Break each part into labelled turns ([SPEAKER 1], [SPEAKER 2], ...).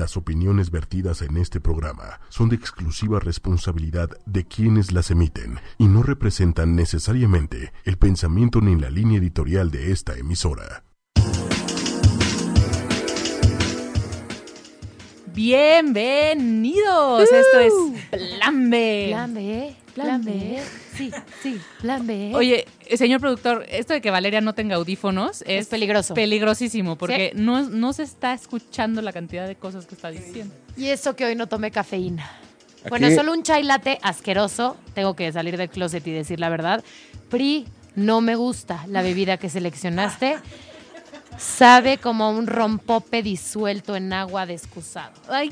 [SPEAKER 1] Las opiniones vertidas en este programa son de exclusiva responsabilidad de quienes las emiten y no representan necesariamente el pensamiento ni la línea editorial de esta emisora.
[SPEAKER 2] Bienvenidos. Esto es Plan B.
[SPEAKER 3] Plan B. Plan B. Sí, sí, plan B.
[SPEAKER 2] Oye, eh, señor productor, esto de que Valeria no tenga audífonos es,
[SPEAKER 3] Es peligroso.
[SPEAKER 2] Peligrosísimo, porque no, no se está escuchando la cantidad de cosas que está diciendo.
[SPEAKER 3] Y eso que hoy no tomé cafeína. Bueno, solo un chai latte asqueroso. Tengo que salir del closet y decir la verdad. Pri, no me gusta la bebida que seleccionaste. Sabe como un rompope disuelto en agua de excusado.
[SPEAKER 2] Ay,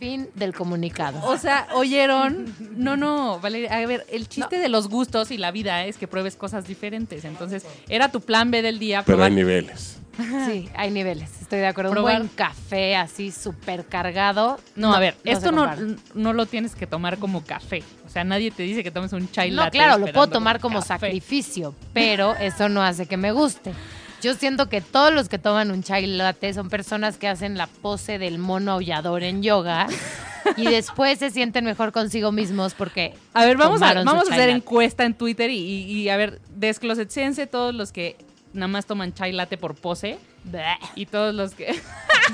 [SPEAKER 3] Fin del comunicado.
[SPEAKER 2] o sea, ¿oyeron? No, no, Valeria, a ver, el chiste de los gustos y la vida es que pruebes cosas diferentes. Entonces, era tu plan B del día.
[SPEAKER 4] Pero hay
[SPEAKER 2] probar-
[SPEAKER 4] niveles.
[SPEAKER 3] Sí, hay niveles. Estoy de acuerdo.
[SPEAKER 2] Probar-
[SPEAKER 3] Un buen café así súper cargado.
[SPEAKER 2] No, a ver,
[SPEAKER 3] no
[SPEAKER 2] esto no, no lo tienes que tomar como café. O sea, nadie te dice que tomes un chai
[SPEAKER 3] No,
[SPEAKER 2] latte
[SPEAKER 3] claro, lo puedo tomar como
[SPEAKER 2] café.
[SPEAKER 3] sacrificio, pero eso no hace que me guste. Yo siento que todos los que toman un chai latte son personas que hacen la pose del mono aullador en yoga y después se sienten mejor consigo mismos porque
[SPEAKER 2] A ver, vamos a, vamos a hacer
[SPEAKER 3] latte.
[SPEAKER 2] encuesta en Twitter y, y- y, a ver, desclosetsense todos los que nada más toman chai latte por pose
[SPEAKER 3] Bleh.
[SPEAKER 2] y todos los que...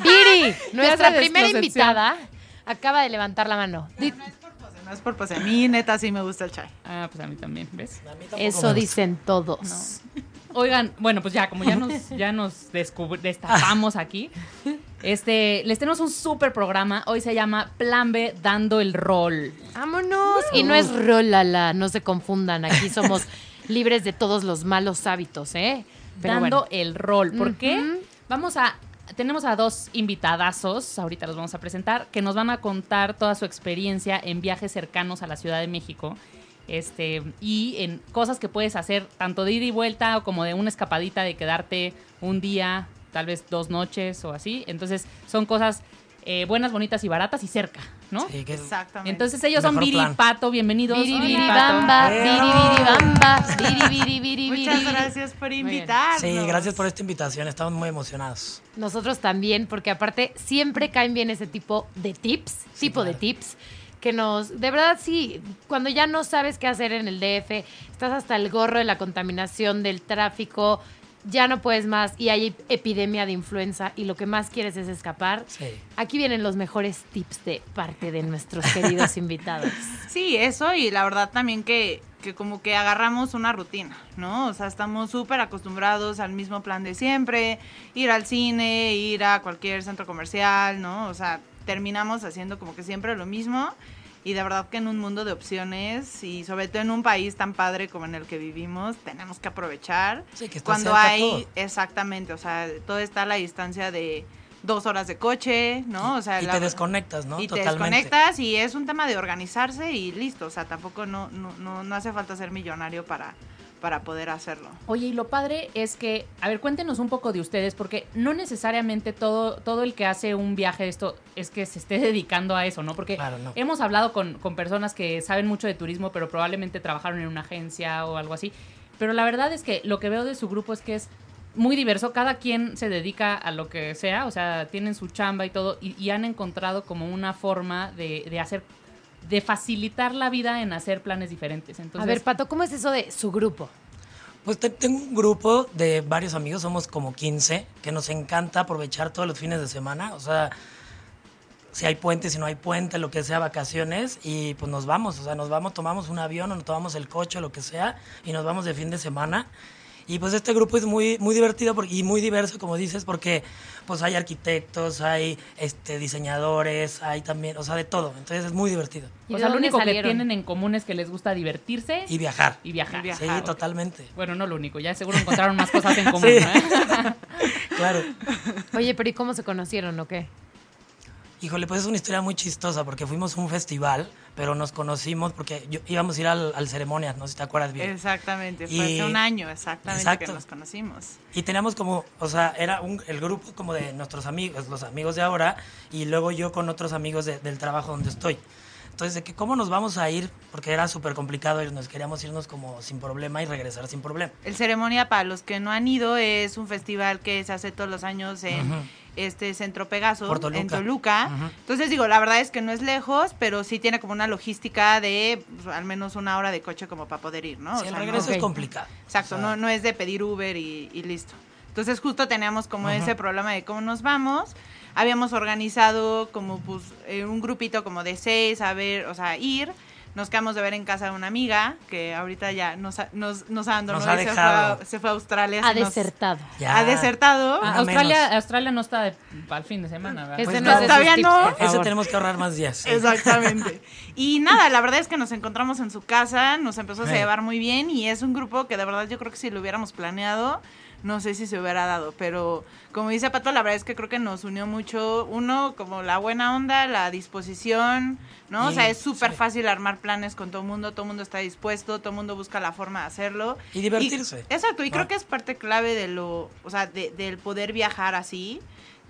[SPEAKER 3] Viri, nuestra primera invitada, acaba de levantar la mano. Di-
[SPEAKER 5] No es por pose. A mí, neta, sí me gusta el chai.
[SPEAKER 2] Ah, pues a mí también, ¿ves?
[SPEAKER 3] Eso dicen todos.
[SPEAKER 2] Oigan, bueno, pues ya, como ya nos, ya nos destapamos aquí, este, les tenemos un súper programa. Hoy se llama Plan B Dando el Rol.
[SPEAKER 3] Vámonos. Y no es rolala, no se confundan. Aquí somos libres de todos los malos hábitos, ¿eh? Pero
[SPEAKER 2] dando
[SPEAKER 3] bueno.
[SPEAKER 2] el rol. ¿Por qué? Vamos a. Tenemos a dos invitadazos, ahorita los vamos a presentar, que nos van a contar toda su experiencia en viajes cercanos a la Ciudad de México. Este, y en cosas que puedes hacer tanto de ida y vuelta o como de una escapadita de quedarte un día, tal vez dos noches o así. Entonces, son cosas eh, buenas, bonitas y baratas y cerca, ¿no?
[SPEAKER 6] Sí, que
[SPEAKER 5] Exactamente.
[SPEAKER 2] Entonces ellos son
[SPEAKER 6] Mejor
[SPEAKER 2] Viri y
[SPEAKER 6] plan.
[SPEAKER 2] Pato, bienvenidos.
[SPEAKER 3] Biri,
[SPEAKER 2] Hola,
[SPEAKER 3] biri,
[SPEAKER 2] Pato.
[SPEAKER 3] bamba,
[SPEAKER 6] Eh,
[SPEAKER 3] biri,
[SPEAKER 6] no.
[SPEAKER 3] biri, bamba, biri, biri, biri,
[SPEAKER 5] Muchas gracias por invitarnos.
[SPEAKER 6] Sí, gracias por esta invitación, estamos muy emocionados.
[SPEAKER 3] Nosotros también, porque aparte siempre caen bien ese tipo de tips, tipo de tips, que nos, de verdad sí, cuando ya no sabes qué hacer en el DF, estás hasta el gorro de la contaminación, del tráfico, ya no puedes más y hay epidemia de influenza y lo que más quieres es escapar.
[SPEAKER 6] Sí.
[SPEAKER 3] Aquí vienen los mejores tips de parte de nuestros queridos invitados.
[SPEAKER 5] Sí, eso y la verdad también que, que como que agarramos una rutina, ¿no? O sea, estamos súper acostumbrados al mismo plan de siempre, ir al cine, ir a cualquier centro comercial, ¿no? O sea, terminamos haciendo como que siempre lo mismo y de verdad que en un mundo de opciones y sobre todo en un país tan padre como en el que vivimos, tenemos que aprovechar
[SPEAKER 6] Sí, que está
[SPEAKER 5] cuando hay,
[SPEAKER 6] todo.
[SPEAKER 5] exactamente, o sea, todo está a la distancia de dos horas de coche, ¿no? O sea,
[SPEAKER 6] y
[SPEAKER 5] la-
[SPEAKER 6] te desconectas, ¿no?
[SPEAKER 5] y te
[SPEAKER 6] Totalmente.
[SPEAKER 5] desconectas y es un tema de organizarse y listo. O sea, tampoco no, no, no, no hace falta ser millonario para, para poder hacerlo.
[SPEAKER 2] Oye, y lo padre es que, a ver, cuéntenos un poco de ustedes, porque no necesariamente todo, todo el que hace un viaje de esto es que se esté dedicando a eso, ¿no? Porque
[SPEAKER 6] Claro, no.
[SPEAKER 2] hemos hablado con, con personas que saben mucho de turismo, pero probablemente trabajaron en una agencia o algo así. Pero la verdad es que lo que veo de su grupo es que es muy diverso, cada quien se dedica a lo que sea, o sea, tienen su chamba y todo, y, y han encontrado como una forma de, de hacer, de facilitar la vida en hacer planes diferentes. Entonces,
[SPEAKER 3] A ver, Pato, ¿cómo es eso de su grupo?
[SPEAKER 6] Pues te- tengo un grupo de varios amigos, somos como 15, que nos encanta aprovechar todos los fines de semana. O sea, si hay puente, si no hay puente, lo que sea, vacaciones, y pues nos vamos. O sea, nos vamos, tomamos un avión o nos tomamos el coche, lo que sea, y nos vamos de fin de semana. Y pues este grupo es muy, muy divertido por- y muy diverso, como dices, porque pues hay arquitectos, hay este, diseñadores, hay también, o sea, de todo. Entonces es muy divertido.
[SPEAKER 3] ¿Y
[SPEAKER 2] o sea, lo único que tienen en común es que les gusta divertirse
[SPEAKER 6] Y viajar.
[SPEAKER 2] y viajar.
[SPEAKER 5] Y viajar.
[SPEAKER 6] Sí, totalmente.
[SPEAKER 2] Bueno, no lo único, ya seguro encontraron más cosas en común.
[SPEAKER 6] Sí.
[SPEAKER 2] ¿eh?
[SPEAKER 6] Claro.
[SPEAKER 3] Oye, pero ¿y cómo se conocieron o qué?
[SPEAKER 6] Híjole, pues es una historia muy chistosa porque fuimos a un festival, pero nos conocimos porque yo, íbamos a ir al, al ceremonias, no sé si te acuerdas bien.
[SPEAKER 5] Exactamente, fue
[SPEAKER 6] Y-
[SPEAKER 5] hace un año exactamente
[SPEAKER 6] Exacto.
[SPEAKER 5] que nos conocimos.
[SPEAKER 6] Y teníamos como, o sea, era un, el grupo como de nuestros amigos, los amigos de ahora, y luego yo con otros amigos de- del trabajo donde estoy. Entonces, de que cómo nos vamos a ir, porque era súper complicado irnos, queríamos irnos como sin problema y regresar sin problema.
[SPEAKER 5] El Ceremonia, para los que no han ido, es un festival que se hace todos los años en,
[SPEAKER 6] Ujú.
[SPEAKER 5] Este Centro Pegaso
[SPEAKER 6] Toluca.
[SPEAKER 5] en Toluca. Entonces digo, la verdad es que no es lejos, pero sí tiene como una logística de pues, al menos una hora de coche como para poder ir, ¿no?
[SPEAKER 6] Sí,
[SPEAKER 5] O
[SPEAKER 6] el
[SPEAKER 5] sea,
[SPEAKER 6] regreso
[SPEAKER 5] no-
[SPEAKER 6] es complicado.
[SPEAKER 5] Exacto,
[SPEAKER 6] O sea,
[SPEAKER 5] no, no es de pedir Uber y, y listo. Entonces justo teníamos como ese problema de cómo nos vamos. Habíamos organizado como pues eh, un grupito como de seis a ver, o sea, ir. Nos quedamos de ver en casa de una amiga que ahorita ya nos, ha- nos, nos abandonó
[SPEAKER 6] Nos ha
[SPEAKER 5] y se fue, a, se fue a Australia.
[SPEAKER 3] Ha desertado.
[SPEAKER 6] Ya.
[SPEAKER 5] Ha desertado.
[SPEAKER 2] Ah, Australia,
[SPEAKER 6] menos.
[SPEAKER 2] Australia no está de- para el fin de semana, ¿verdad?
[SPEAKER 3] Ese
[SPEAKER 6] Pues
[SPEAKER 3] no
[SPEAKER 6] no,
[SPEAKER 5] todavía
[SPEAKER 3] tips,
[SPEAKER 5] no.
[SPEAKER 3] favor.
[SPEAKER 6] tenemos que ahorrar más días.
[SPEAKER 5] Exactamente. Y nada, la verdad es que nos encontramos en su casa, nos empezó a
[SPEAKER 6] Sí.
[SPEAKER 5] llevar muy bien y es un grupo que de verdad yo creo que si lo hubiéramos planeado, no sé si se hubiera dado, pero como dice Pato, la verdad es que creo que nos unió mucho, uno, como la buena onda, la disposición, ¿no? o
[SPEAKER 6] Y-
[SPEAKER 5] sea, es súper
[SPEAKER 6] sí.
[SPEAKER 5] fácil armar planes con todo el mundo, todo el mundo está dispuesto, todo el mundo busca la forma de hacerlo.
[SPEAKER 6] Y divertirse.
[SPEAKER 5] exacto, y creo que es parte clave de lo, o sea, de- del poder viajar así.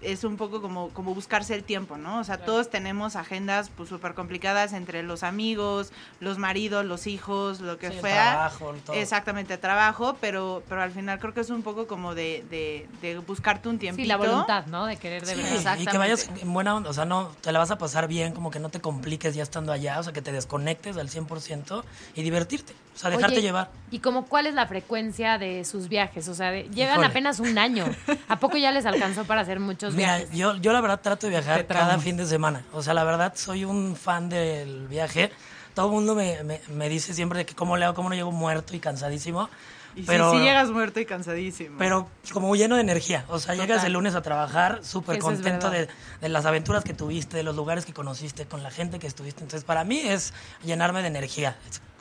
[SPEAKER 5] Es un poco como, como buscarse el tiempo, ¿no? O sea, todos tenemos agendas pues súper complicadas entre los amigos, los maridos, los hijos, lo que
[SPEAKER 6] Sí, el
[SPEAKER 5] fuera.
[SPEAKER 6] trabajo, todo.
[SPEAKER 5] Exactamente, trabajo, pero, pero al final creo que es un poco como de, de, de buscarte un tiempito.
[SPEAKER 3] Sí, la voluntad, ¿no? De querer de
[SPEAKER 6] Sí,
[SPEAKER 3] verdad.
[SPEAKER 6] y
[SPEAKER 5] Exactamente.
[SPEAKER 6] que vayas en buena onda, o sea, no, te la vas a pasar bien, como que no te compliques ya estando allá, o sea, que te desconectes al 100% y divertirte, o sea, dejarte
[SPEAKER 3] Oye,
[SPEAKER 6] llevar.
[SPEAKER 3] ¿Y como cuál es la frecuencia de sus viajes? O sea, de- llevan
[SPEAKER 6] Híjole.
[SPEAKER 3] apenas un año. ¿A poco ya les alcanzó para hacer muchos
[SPEAKER 6] Mira,
[SPEAKER 3] viajes?
[SPEAKER 6] yo, yo la verdad trato de viajar cada fin de semana, o sea, la verdad soy un fan del viaje, todo el mundo me, me, me dice siempre de que cómo le hago, cómo no llego muerto y cansadísimo,
[SPEAKER 5] Y sí,
[SPEAKER 6] pero...
[SPEAKER 5] sí llegas muerto y cansadísimo.
[SPEAKER 6] Pero como lleno de energía. O sea, llegas el lunes a trabajar súper contento de, de las aventuras que tuviste, de los lugares que conociste, con la gente que estuviste. Entonces, para mí es llenarme de energía,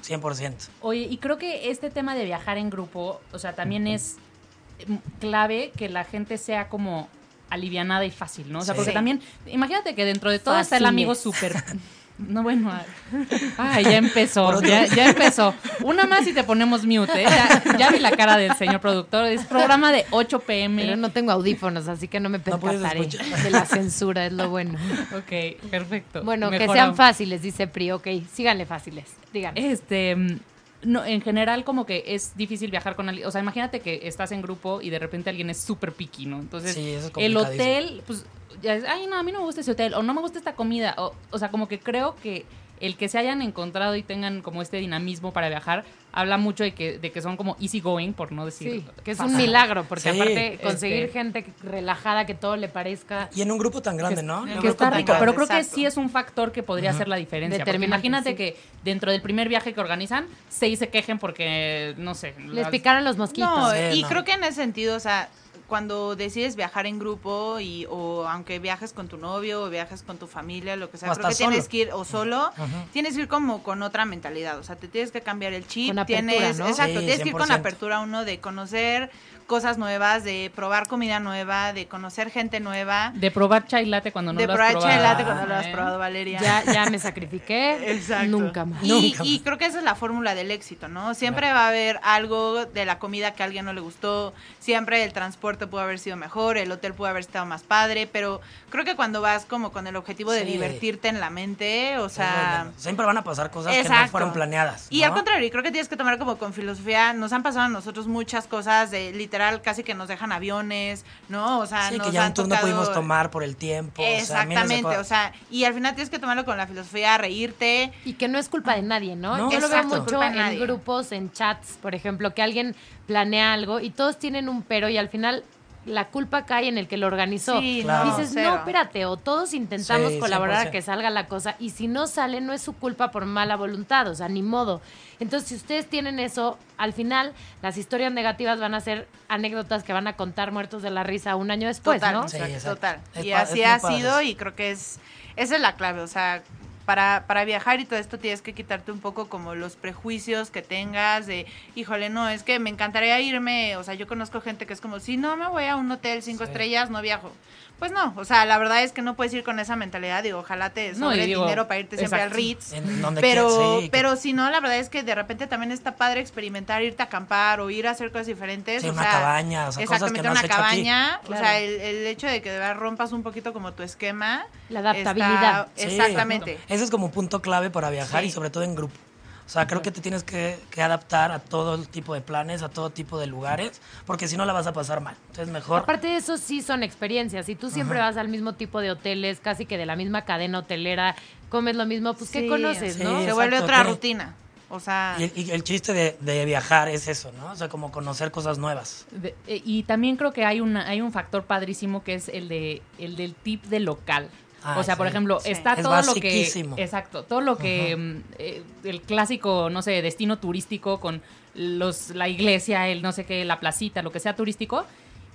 [SPEAKER 6] 100%.
[SPEAKER 2] Oye, y creo que este tema de viajar en grupo, o sea, también es mm, clave que la gente sea como alivianada y fácil, ¿no? O sea,
[SPEAKER 6] Sí.
[SPEAKER 2] porque también, imagínate que dentro de todo está el amigo súper... No, bueno, ay, ya empezó, ya, ya empezó. Una más y te ponemos mute, ¿eh? Ya, ya vi la cara del señor productor, es programa de 8 pm.
[SPEAKER 3] Pero no tengo audífonos, así que no me percataré de la censura, es lo bueno.
[SPEAKER 2] Ok, perfecto.
[SPEAKER 3] Bueno, que sean fáciles, dice Pri. Ok, síganle fáciles. Díganme.
[SPEAKER 2] Este, mm, no, en general como que es difícil viajar con alguien. O sea, imagínate que estás en grupo y de repente alguien es súper piqui, ¿no? Entonces,
[SPEAKER 6] Sí, eso es
[SPEAKER 2] el hotel, pues, ya es, ay, no, a mí no me gusta ese hotel, o no me gusta esta comida. O, o sea, como que creo que el que se hayan encontrado y tengan como este dinamismo para viajar, habla mucho de que, de que son como easy going, por no decir.
[SPEAKER 3] Sí, que es
[SPEAKER 2] fácil.
[SPEAKER 3] un milagro, porque
[SPEAKER 6] Sí,
[SPEAKER 3] aparte conseguir
[SPEAKER 2] este-
[SPEAKER 3] gente relajada, que todo le parezca...
[SPEAKER 6] Y en un grupo tan grande,
[SPEAKER 2] que,
[SPEAKER 6] ¿no?
[SPEAKER 2] que está
[SPEAKER 6] que
[SPEAKER 2] rico, pero creo que sí es un factor que podría hacer la diferencia. Imagínate
[SPEAKER 3] sí.
[SPEAKER 2] que dentro del primer viaje que organizan, seis se quejen porque, no sé.
[SPEAKER 3] Les
[SPEAKER 2] las-
[SPEAKER 3] picaron los mosquitos.
[SPEAKER 5] No,
[SPEAKER 6] Sí,
[SPEAKER 5] y
[SPEAKER 6] no.
[SPEAKER 5] creo que en ese sentido, o sea, cuando decides viajar en grupo y o aunque viajes con tu novio o viajes con tu familia, lo que sea, creo que tienes que ir o solo, tienes que ir como con otra mentalidad, o sea, te tienes que cambiar el chip,
[SPEAKER 3] Con apertura,
[SPEAKER 5] tienes,
[SPEAKER 3] ¿no?
[SPEAKER 5] exacto,
[SPEAKER 6] Sí,
[SPEAKER 5] tienes que ir con
[SPEAKER 6] 100%.
[SPEAKER 5] apertura uno de conocer cosas nuevas, de probar comida nueva, de conocer gente nueva,
[SPEAKER 2] De probar chai latte cuando no
[SPEAKER 5] de
[SPEAKER 2] lo has
[SPEAKER 5] probar
[SPEAKER 2] probado.
[SPEAKER 5] chai latte cuando lo has
[SPEAKER 2] ¿eh?
[SPEAKER 5] probado, Valeria.
[SPEAKER 3] Ya, ya me sacrifiqué.
[SPEAKER 5] Exacto.
[SPEAKER 3] Nunca más.
[SPEAKER 5] Y,
[SPEAKER 6] Nunca
[SPEAKER 5] y
[SPEAKER 6] más.
[SPEAKER 5] creo que esa es la fórmula del éxito, ¿no? Siempre va a haber algo de la comida que a alguien no le gustó, siempre el transporte pudo haber sido mejor, el hotel pudo haber estado más padre, pero creo que cuando vas como con el objetivo de
[SPEAKER 6] Sí.
[SPEAKER 5] divertirte en la mente, o sea...
[SPEAKER 6] bueno. Siempre van a pasar cosas que no
[SPEAKER 5] Exacto.
[SPEAKER 6] fueron planeadas.
[SPEAKER 5] Y
[SPEAKER 6] ¿no?
[SPEAKER 5] al contrario, y creo que tienes que tomar como con filosofía, nos han pasado a nosotros muchas cosas de literal casi que nos dejan aviones, ¿no? O sea,
[SPEAKER 6] Sí,
[SPEAKER 5] nos
[SPEAKER 6] que ya
[SPEAKER 5] han
[SPEAKER 6] un tour no
[SPEAKER 5] tocado-
[SPEAKER 6] pudimos tomar por el tiempo. o sea,
[SPEAKER 5] Exactamente, o sea, y al final tienes que tomarlo con la filosofía, reírte,
[SPEAKER 3] Y que no es culpa de nadie, ¿no?
[SPEAKER 6] No,
[SPEAKER 3] Yo lo veo mucho en
[SPEAKER 5] nadie.
[SPEAKER 3] grupos, en chats, por ejemplo, que alguien planea algo y todos tienen un pero y al final la culpa cae en el que lo organizó.
[SPEAKER 5] Sí,
[SPEAKER 6] Claro.
[SPEAKER 3] Dices,
[SPEAKER 5] cero.
[SPEAKER 3] no, espérate, o todos intentamos
[SPEAKER 6] Sí,
[SPEAKER 3] colaborar a
[SPEAKER 6] 100%.
[SPEAKER 3] que salga la cosa y si no sale no es su culpa por mala voluntad, o sea, ni modo. Entonces, si ustedes tienen eso, al final las historias negativas van a ser anécdotas que van a contar muertos de la risa un año después,
[SPEAKER 5] total,
[SPEAKER 3] ¿no?
[SPEAKER 6] Sí,
[SPEAKER 5] total.
[SPEAKER 6] Es
[SPEAKER 5] y así ha sido y creo que es esa es la clave, o sea, para, para viajar y todo esto tienes que quitarte un poco como los prejuicios que tengas de, híjole, no, es que me encantaría irme, o sea, yo conozco gente que es como, si no me voy a un hotel cinco
[SPEAKER 6] Sí.
[SPEAKER 5] estrellas, no viajo. Pues no, o sea, la verdad es que no puedes ir con esa mentalidad, digo, ojalá te
[SPEAKER 2] No,
[SPEAKER 5] sobre
[SPEAKER 2] digo,
[SPEAKER 5] dinero para irte siempre al. Ritz.
[SPEAKER 6] En donde
[SPEAKER 5] Pero,
[SPEAKER 6] quieras, sí, que-
[SPEAKER 5] pero si no, la verdad es que de repente también está padre experimentar, irte a acampar o ir a hacer cosas diferentes.
[SPEAKER 6] Sí,
[SPEAKER 5] o
[SPEAKER 6] una
[SPEAKER 5] sea,
[SPEAKER 6] cabaña, o sea, cosas que
[SPEAKER 5] exactamente,
[SPEAKER 6] no has
[SPEAKER 5] una
[SPEAKER 6] hecho aquí.
[SPEAKER 5] cabaña. O sea, el, el hecho de que de verdad rompas un poquito como tu esquema.
[SPEAKER 3] La adaptabilidad.
[SPEAKER 5] está-
[SPEAKER 6] Sí,
[SPEAKER 5] exactamente.
[SPEAKER 6] Ese es como un punto clave para viajar
[SPEAKER 5] Sí.
[SPEAKER 6] y sobre todo en grupo. O sea, creo que te tienes que, que adaptar a todo el tipo de planes, a todo tipo de lugares, porque si no la vas a pasar mal. Entonces, mejor.
[SPEAKER 3] Aparte de eso, sí son experiencias. Si tú siempre vas al mismo tipo de hoteles, casi que de la misma cadena hotelera, comes lo mismo, pues ¿qué
[SPEAKER 5] Sí,
[SPEAKER 3] conoces,
[SPEAKER 6] sí.
[SPEAKER 3] no?
[SPEAKER 5] Se
[SPEAKER 6] exacto,
[SPEAKER 5] vuelve otra rutina. O sea,
[SPEAKER 6] Y, y el chiste de, de viajar es eso, ¿no? O sea, como conocer cosas nuevas.
[SPEAKER 2] De- eh, y también creo que hay una hay un factor padrísimo que es el de el del tip de local.
[SPEAKER 6] Ah,
[SPEAKER 2] o sea, por ejemplo,
[SPEAKER 5] Sí.
[SPEAKER 2] está
[SPEAKER 6] Es
[SPEAKER 2] todo lo que exacto, todo lo que mm, eh, el clásico, no sé, destino turístico con los la iglesia, el no sé qué, la placita, lo que sea turístico,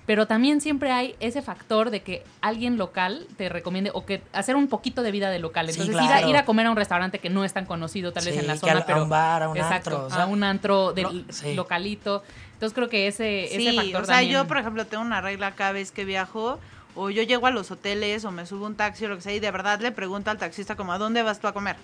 [SPEAKER 2] pero también siempre hay ese factor de que alguien local te recomiende o que hacer un poquito de vida de local.
[SPEAKER 6] Sí,
[SPEAKER 2] Entonces, ir, a, ir a comer a un restaurante que no es tan conocido tal vez
[SPEAKER 6] Sí,
[SPEAKER 2] en la zona,
[SPEAKER 6] al- a
[SPEAKER 2] pero
[SPEAKER 6] un bar, a un
[SPEAKER 2] exacto,
[SPEAKER 6] antro, o sea,
[SPEAKER 2] a un antro del
[SPEAKER 6] no, sí.
[SPEAKER 2] localito. Entonces creo que ese, ese
[SPEAKER 5] sí,
[SPEAKER 2] factor
[SPEAKER 5] o sea,
[SPEAKER 2] también-
[SPEAKER 5] yo, por ejemplo, tengo una regla cada vez que viajo, o yo llego a los hoteles, o me subo un taxi, o lo que sea, y de verdad le pregunto al taxista como, ¿a dónde vas tú a comer?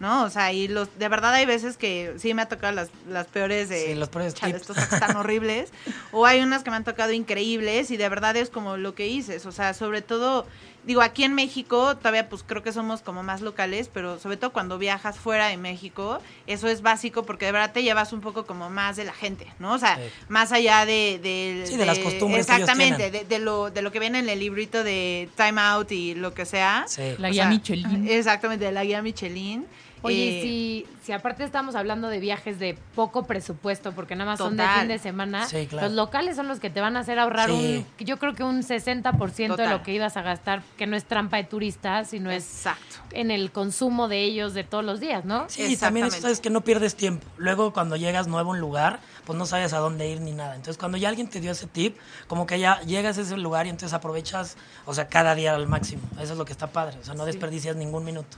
[SPEAKER 5] ¿No? O sea, y los, de verdad hay veces que sí me ha tocado las, las peores de...
[SPEAKER 6] Sí, los peores
[SPEAKER 5] "Chale,
[SPEAKER 6] tips".
[SPEAKER 5] estos tan horribles. O hay unas que me han tocado increíbles, y de verdad es como lo que dices, o sea, sobre todo... Digo, aquí en México todavía pues creo que somos como más locales, pero sobre todo cuando viajas fuera de México, eso es básico porque de verdad te llevas un poco como más de la gente, ¿no? O sea,
[SPEAKER 6] Sí.
[SPEAKER 5] más allá de, de-
[SPEAKER 6] Sí, de las costumbres que ellos
[SPEAKER 5] Exactamente, de, de lo, de lo que viene en el librito de Time Out y lo que sea.
[SPEAKER 6] Sí.
[SPEAKER 2] La
[SPEAKER 5] O
[SPEAKER 2] guía
[SPEAKER 5] sea,
[SPEAKER 2] Michelin.
[SPEAKER 5] Exactamente, de la guía Michelin.
[SPEAKER 3] Oye,
[SPEAKER 5] Eh,
[SPEAKER 3] si, si aparte estamos hablando de viajes de poco presupuesto, porque nada más son de fin de semana,
[SPEAKER 6] Sí, claro.
[SPEAKER 3] los locales son los que te van a hacer ahorrar
[SPEAKER 6] Sí.
[SPEAKER 3] un, yo creo que un 60% de
[SPEAKER 5] Total.
[SPEAKER 3] lo que ibas a gastar, que no es trampa de turista, sino es
[SPEAKER 5] Exacto.
[SPEAKER 3] en el consumo de ellos de todos los días, ¿no?
[SPEAKER 6] Sí, y también eso
[SPEAKER 5] Exactamente.
[SPEAKER 6] sabes que no pierdes tiempo. Luego cuando llegas nuevo a un lugar, pues no sabes a dónde ir ni nada. Entonces cuando ya alguien te dio ese tip, como que ya llegas a ese lugar y entonces aprovechas, o sea, cada día al máximo. Eso es lo que está padre. O sea, no desperdicias ningún minuto.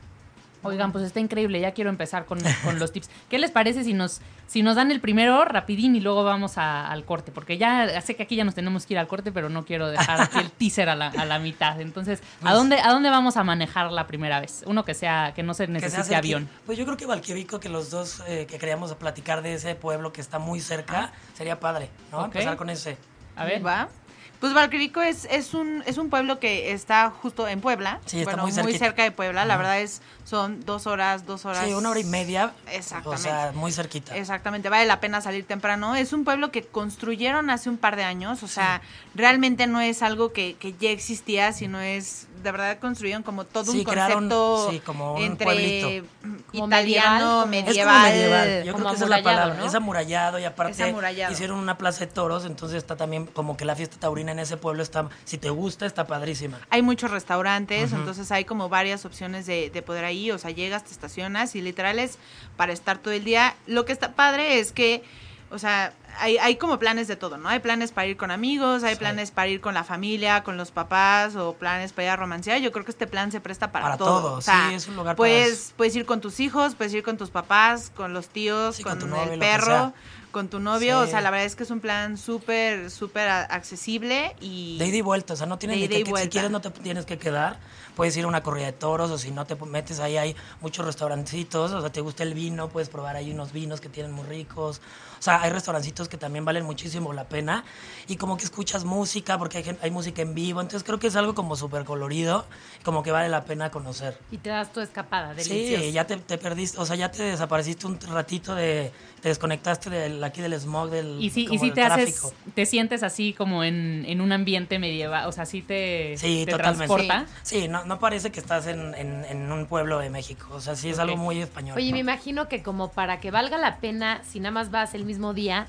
[SPEAKER 2] Oigan, pues está increíble, ya quiero empezar con, con los tips. ¿Qué les parece si nos, si nos dan el primero rapidín y luego vamos a- al corte? Porque ya sé que aquí ya nos tenemos que ir al corte, pero no quiero dejar aquí el teaser a la, a la mitad. Entonces, ¿a dónde, ¿a dónde vamos a manejar la primera vez? Uno que sea, que no se necesite avión.
[SPEAKER 6] Pues yo creo que Valquirico, que los dos eh, que queríamos platicar de ese pueblo que está muy cerca, sería padre, ¿no?
[SPEAKER 2] Ok.
[SPEAKER 6] Empezar con ese.
[SPEAKER 2] A ver.
[SPEAKER 5] ¿Va? Pues Valquirico es, es, un, es un pueblo que está justo en Puebla.
[SPEAKER 6] Sí, está
[SPEAKER 5] bueno,
[SPEAKER 6] muy
[SPEAKER 5] muy, cerca de Puebla. La verdad es, son dos horas, dos horas.
[SPEAKER 6] Sí, una hora y media.
[SPEAKER 5] Exactamente.
[SPEAKER 6] O sea, muy cerquita.
[SPEAKER 5] Exactamente, vale la pena salir temprano. Es un pueblo que construyeron hace un par de años, o sea, realmente no es algo que, que ya existía, sino es, de verdad construyeron como todo
[SPEAKER 6] Sí,
[SPEAKER 5] un
[SPEAKER 6] crearon,
[SPEAKER 5] concepto
[SPEAKER 6] sí, como un
[SPEAKER 5] entre
[SPEAKER 6] pueblito.
[SPEAKER 3] Como
[SPEAKER 5] italiano,
[SPEAKER 3] medieval,
[SPEAKER 6] Es
[SPEAKER 5] medieval.
[SPEAKER 6] como medieval. Yo
[SPEAKER 3] como
[SPEAKER 6] creo que esa es la
[SPEAKER 3] amurallado,
[SPEAKER 6] palabra.
[SPEAKER 3] ¿no?
[SPEAKER 6] Es amurallado y aparte
[SPEAKER 5] Es amurallado.
[SPEAKER 6] hicieron una plaza de toros, entonces está también como que la fiesta taurina en ese pueblo está, si te gusta, está padrísima.
[SPEAKER 5] Hay muchos restaurantes, entonces hay como varias opciones de, de poder ahí, o sea, llegas, te estacionas y literal es para estar todo el día. Lo que está padre es que, o sea, hay, hay como planes de todo, ¿no? Hay planes para ir con amigos, hay
[SPEAKER 6] Sí.
[SPEAKER 5] planes para ir con la familia, con los papás, o planes para ir a romancear. Yo creo que este plan se presta para,
[SPEAKER 6] Para
[SPEAKER 5] todo.
[SPEAKER 6] todo,
[SPEAKER 5] O sea,
[SPEAKER 6] sí, es un lugar para
[SPEAKER 5] puedes,
[SPEAKER 6] eso.
[SPEAKER 5] puedes ir con tus hijos, puedes ir con tus papás, con los tíos,
[SPEAKER 6] Sí,
[SPEAKER 5] con,
[SPEAKER 6] con tu novio,
[SPEAKER 5] el
[SPEAKER 6] que
[SPEAKER 5] perro, con tu novio. O sea, la verdad es que es un plan súper, súper accesible y...
[SPEAKER 6] De ida y vuelta, o sea, no tienes ni que,
[SPEAKER 5] y
[SPEAKER 6] si quieres no te tienes que quedar, puedes ir a una corrida de toros o si no te metes ahí hay muchos restaurancitos, o sea, te gusta el vino, puedes probar ahí unos vinos que tienen muy ricos. O sea, hay restaurancitos que también valen muchísimo la pena y como que escuchas música porque hay, hay música en vivo, entonces creo que es algo como súper colorido, como que vale la pena conocer.
[SPEAKER 3] Y te das tu escapada, delicioso.
[SPEAKER 6] Sí, ya te, te perdiste, o sea, ya te desapareciste un ratito de, te desconectaste del, aquí del smog, del
[SPEAKER 2] Y sí, y
[SPEAKER 6] como
[SPEAKER 2] sí
[SPEAKER 6] del
[SPEAKER 2] te haces,
[SPEAKER 6] tráfico.
[SPEAKER 2] te sientes así como en, en un ambiente medieval, o sea, sí te,
[SPEAKER 6] Sí,
[SPEAKER 2] te
[SPEAKER 6] totalmente.
[SPEAKER 2] transporta.
[SPEAKER 6] Sí, no, no parece que estás en, en- en un pueblo de México. O sea, sí es algo
[SPEAKER 2] Ok.
[SPEAKER 6] muy español.
[SPEAKER 3] Oye, me imagino que como para que valga la pena, si nada más vas el mismo día,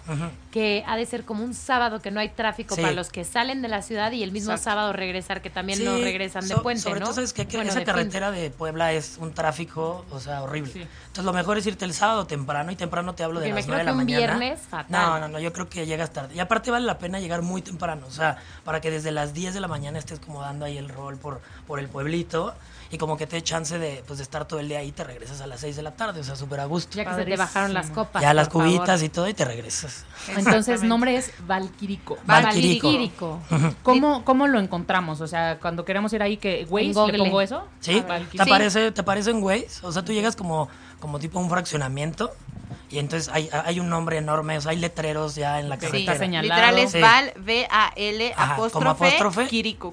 [SPEAKER 3] que ha de ser como un sábado que no hay tráfico
[SPEAKER 6] Sí.
[SPEAKER 3] para los que salen de la ciudad y el mismo
[SPEAKER 2] Exacto.
[SPEAKER 3] sábado regresar, que también
[SPEAKER 6] Sí,
[SPEAKER 3] no regresan de
[SPEAKER 6] so-
[SPEAKER 3] puente,
[SPEAKER 6] Sobre
[SPEAKER 3] ¿no?
[SPEAKER 6] todo, ¿sabes? Que
[SPEAKER 3] Bueno,
[SPEAKER 6] esa
[SPEAKER 3] de fin.
[SPEAKER 6] carretera de Puebla es un tráfico, o sea, horrible.
[SPEAKER 2] Sí.
[SPEAKER 6] Entonces, lo mejor es irte el sábado temprano y temprano te hablo
[SPEAKER 3] Porque
[SPEAKER 6] de las
[SPEAKER 3] imagino
[SPEAKER 6] 9 de la
[SPEAKER 3] un
[SPEAKER 6] mañana.
[SPEAKER 3] viernes, fatal.
[SPEAKER 6] No, no, no, yo creo que llegas tarde. Y aparte vale la pena llegar muy temprano, o sea, para que desde las 10 de la mañana estés como dando ahí el rol por, por el pueblito y como que te dé chance de, pues, de estar todo el día ahí y te regresas a las 6 de la tarde, o sea, súper a gusto.
[SPEAKER 3] Ya que se te bajaron las copas.
[SPEAKER 6] ya las
[SPEAKER 3] favor.
[SPEAKER 6] cubitas y todo y te regresas.
[SPEAKER 2] Entonces, nombre es Valquirico.
[SPEAKER 6] Valquirico.
[SPEAKER 3] Valquirico.
[SPEAKER 2] ¿Cómo, ¿Cómo lo encontramos? O sea, cuando queremos ir ahí, que Waze, ¿le pongo eso?
[SPEAKER 6] ¿Sí? ¿Te aparece, ¿Te aparece en Waze? O sea, tú llegas como, como tipo a un fraccionamiento Y entonces hay, hay un nombre enorme, o sea, hay letreros ya en la
[SPEAKER 2] Sí,
[SPEAKER 6] carretera.
[SPEAKER 2] está señalado.
[SPEAKER 5] Literal es
[SPEAKER 6] Sí.
[SPEAKER 5] Val, V-A-L, apóstrofe. Quirico,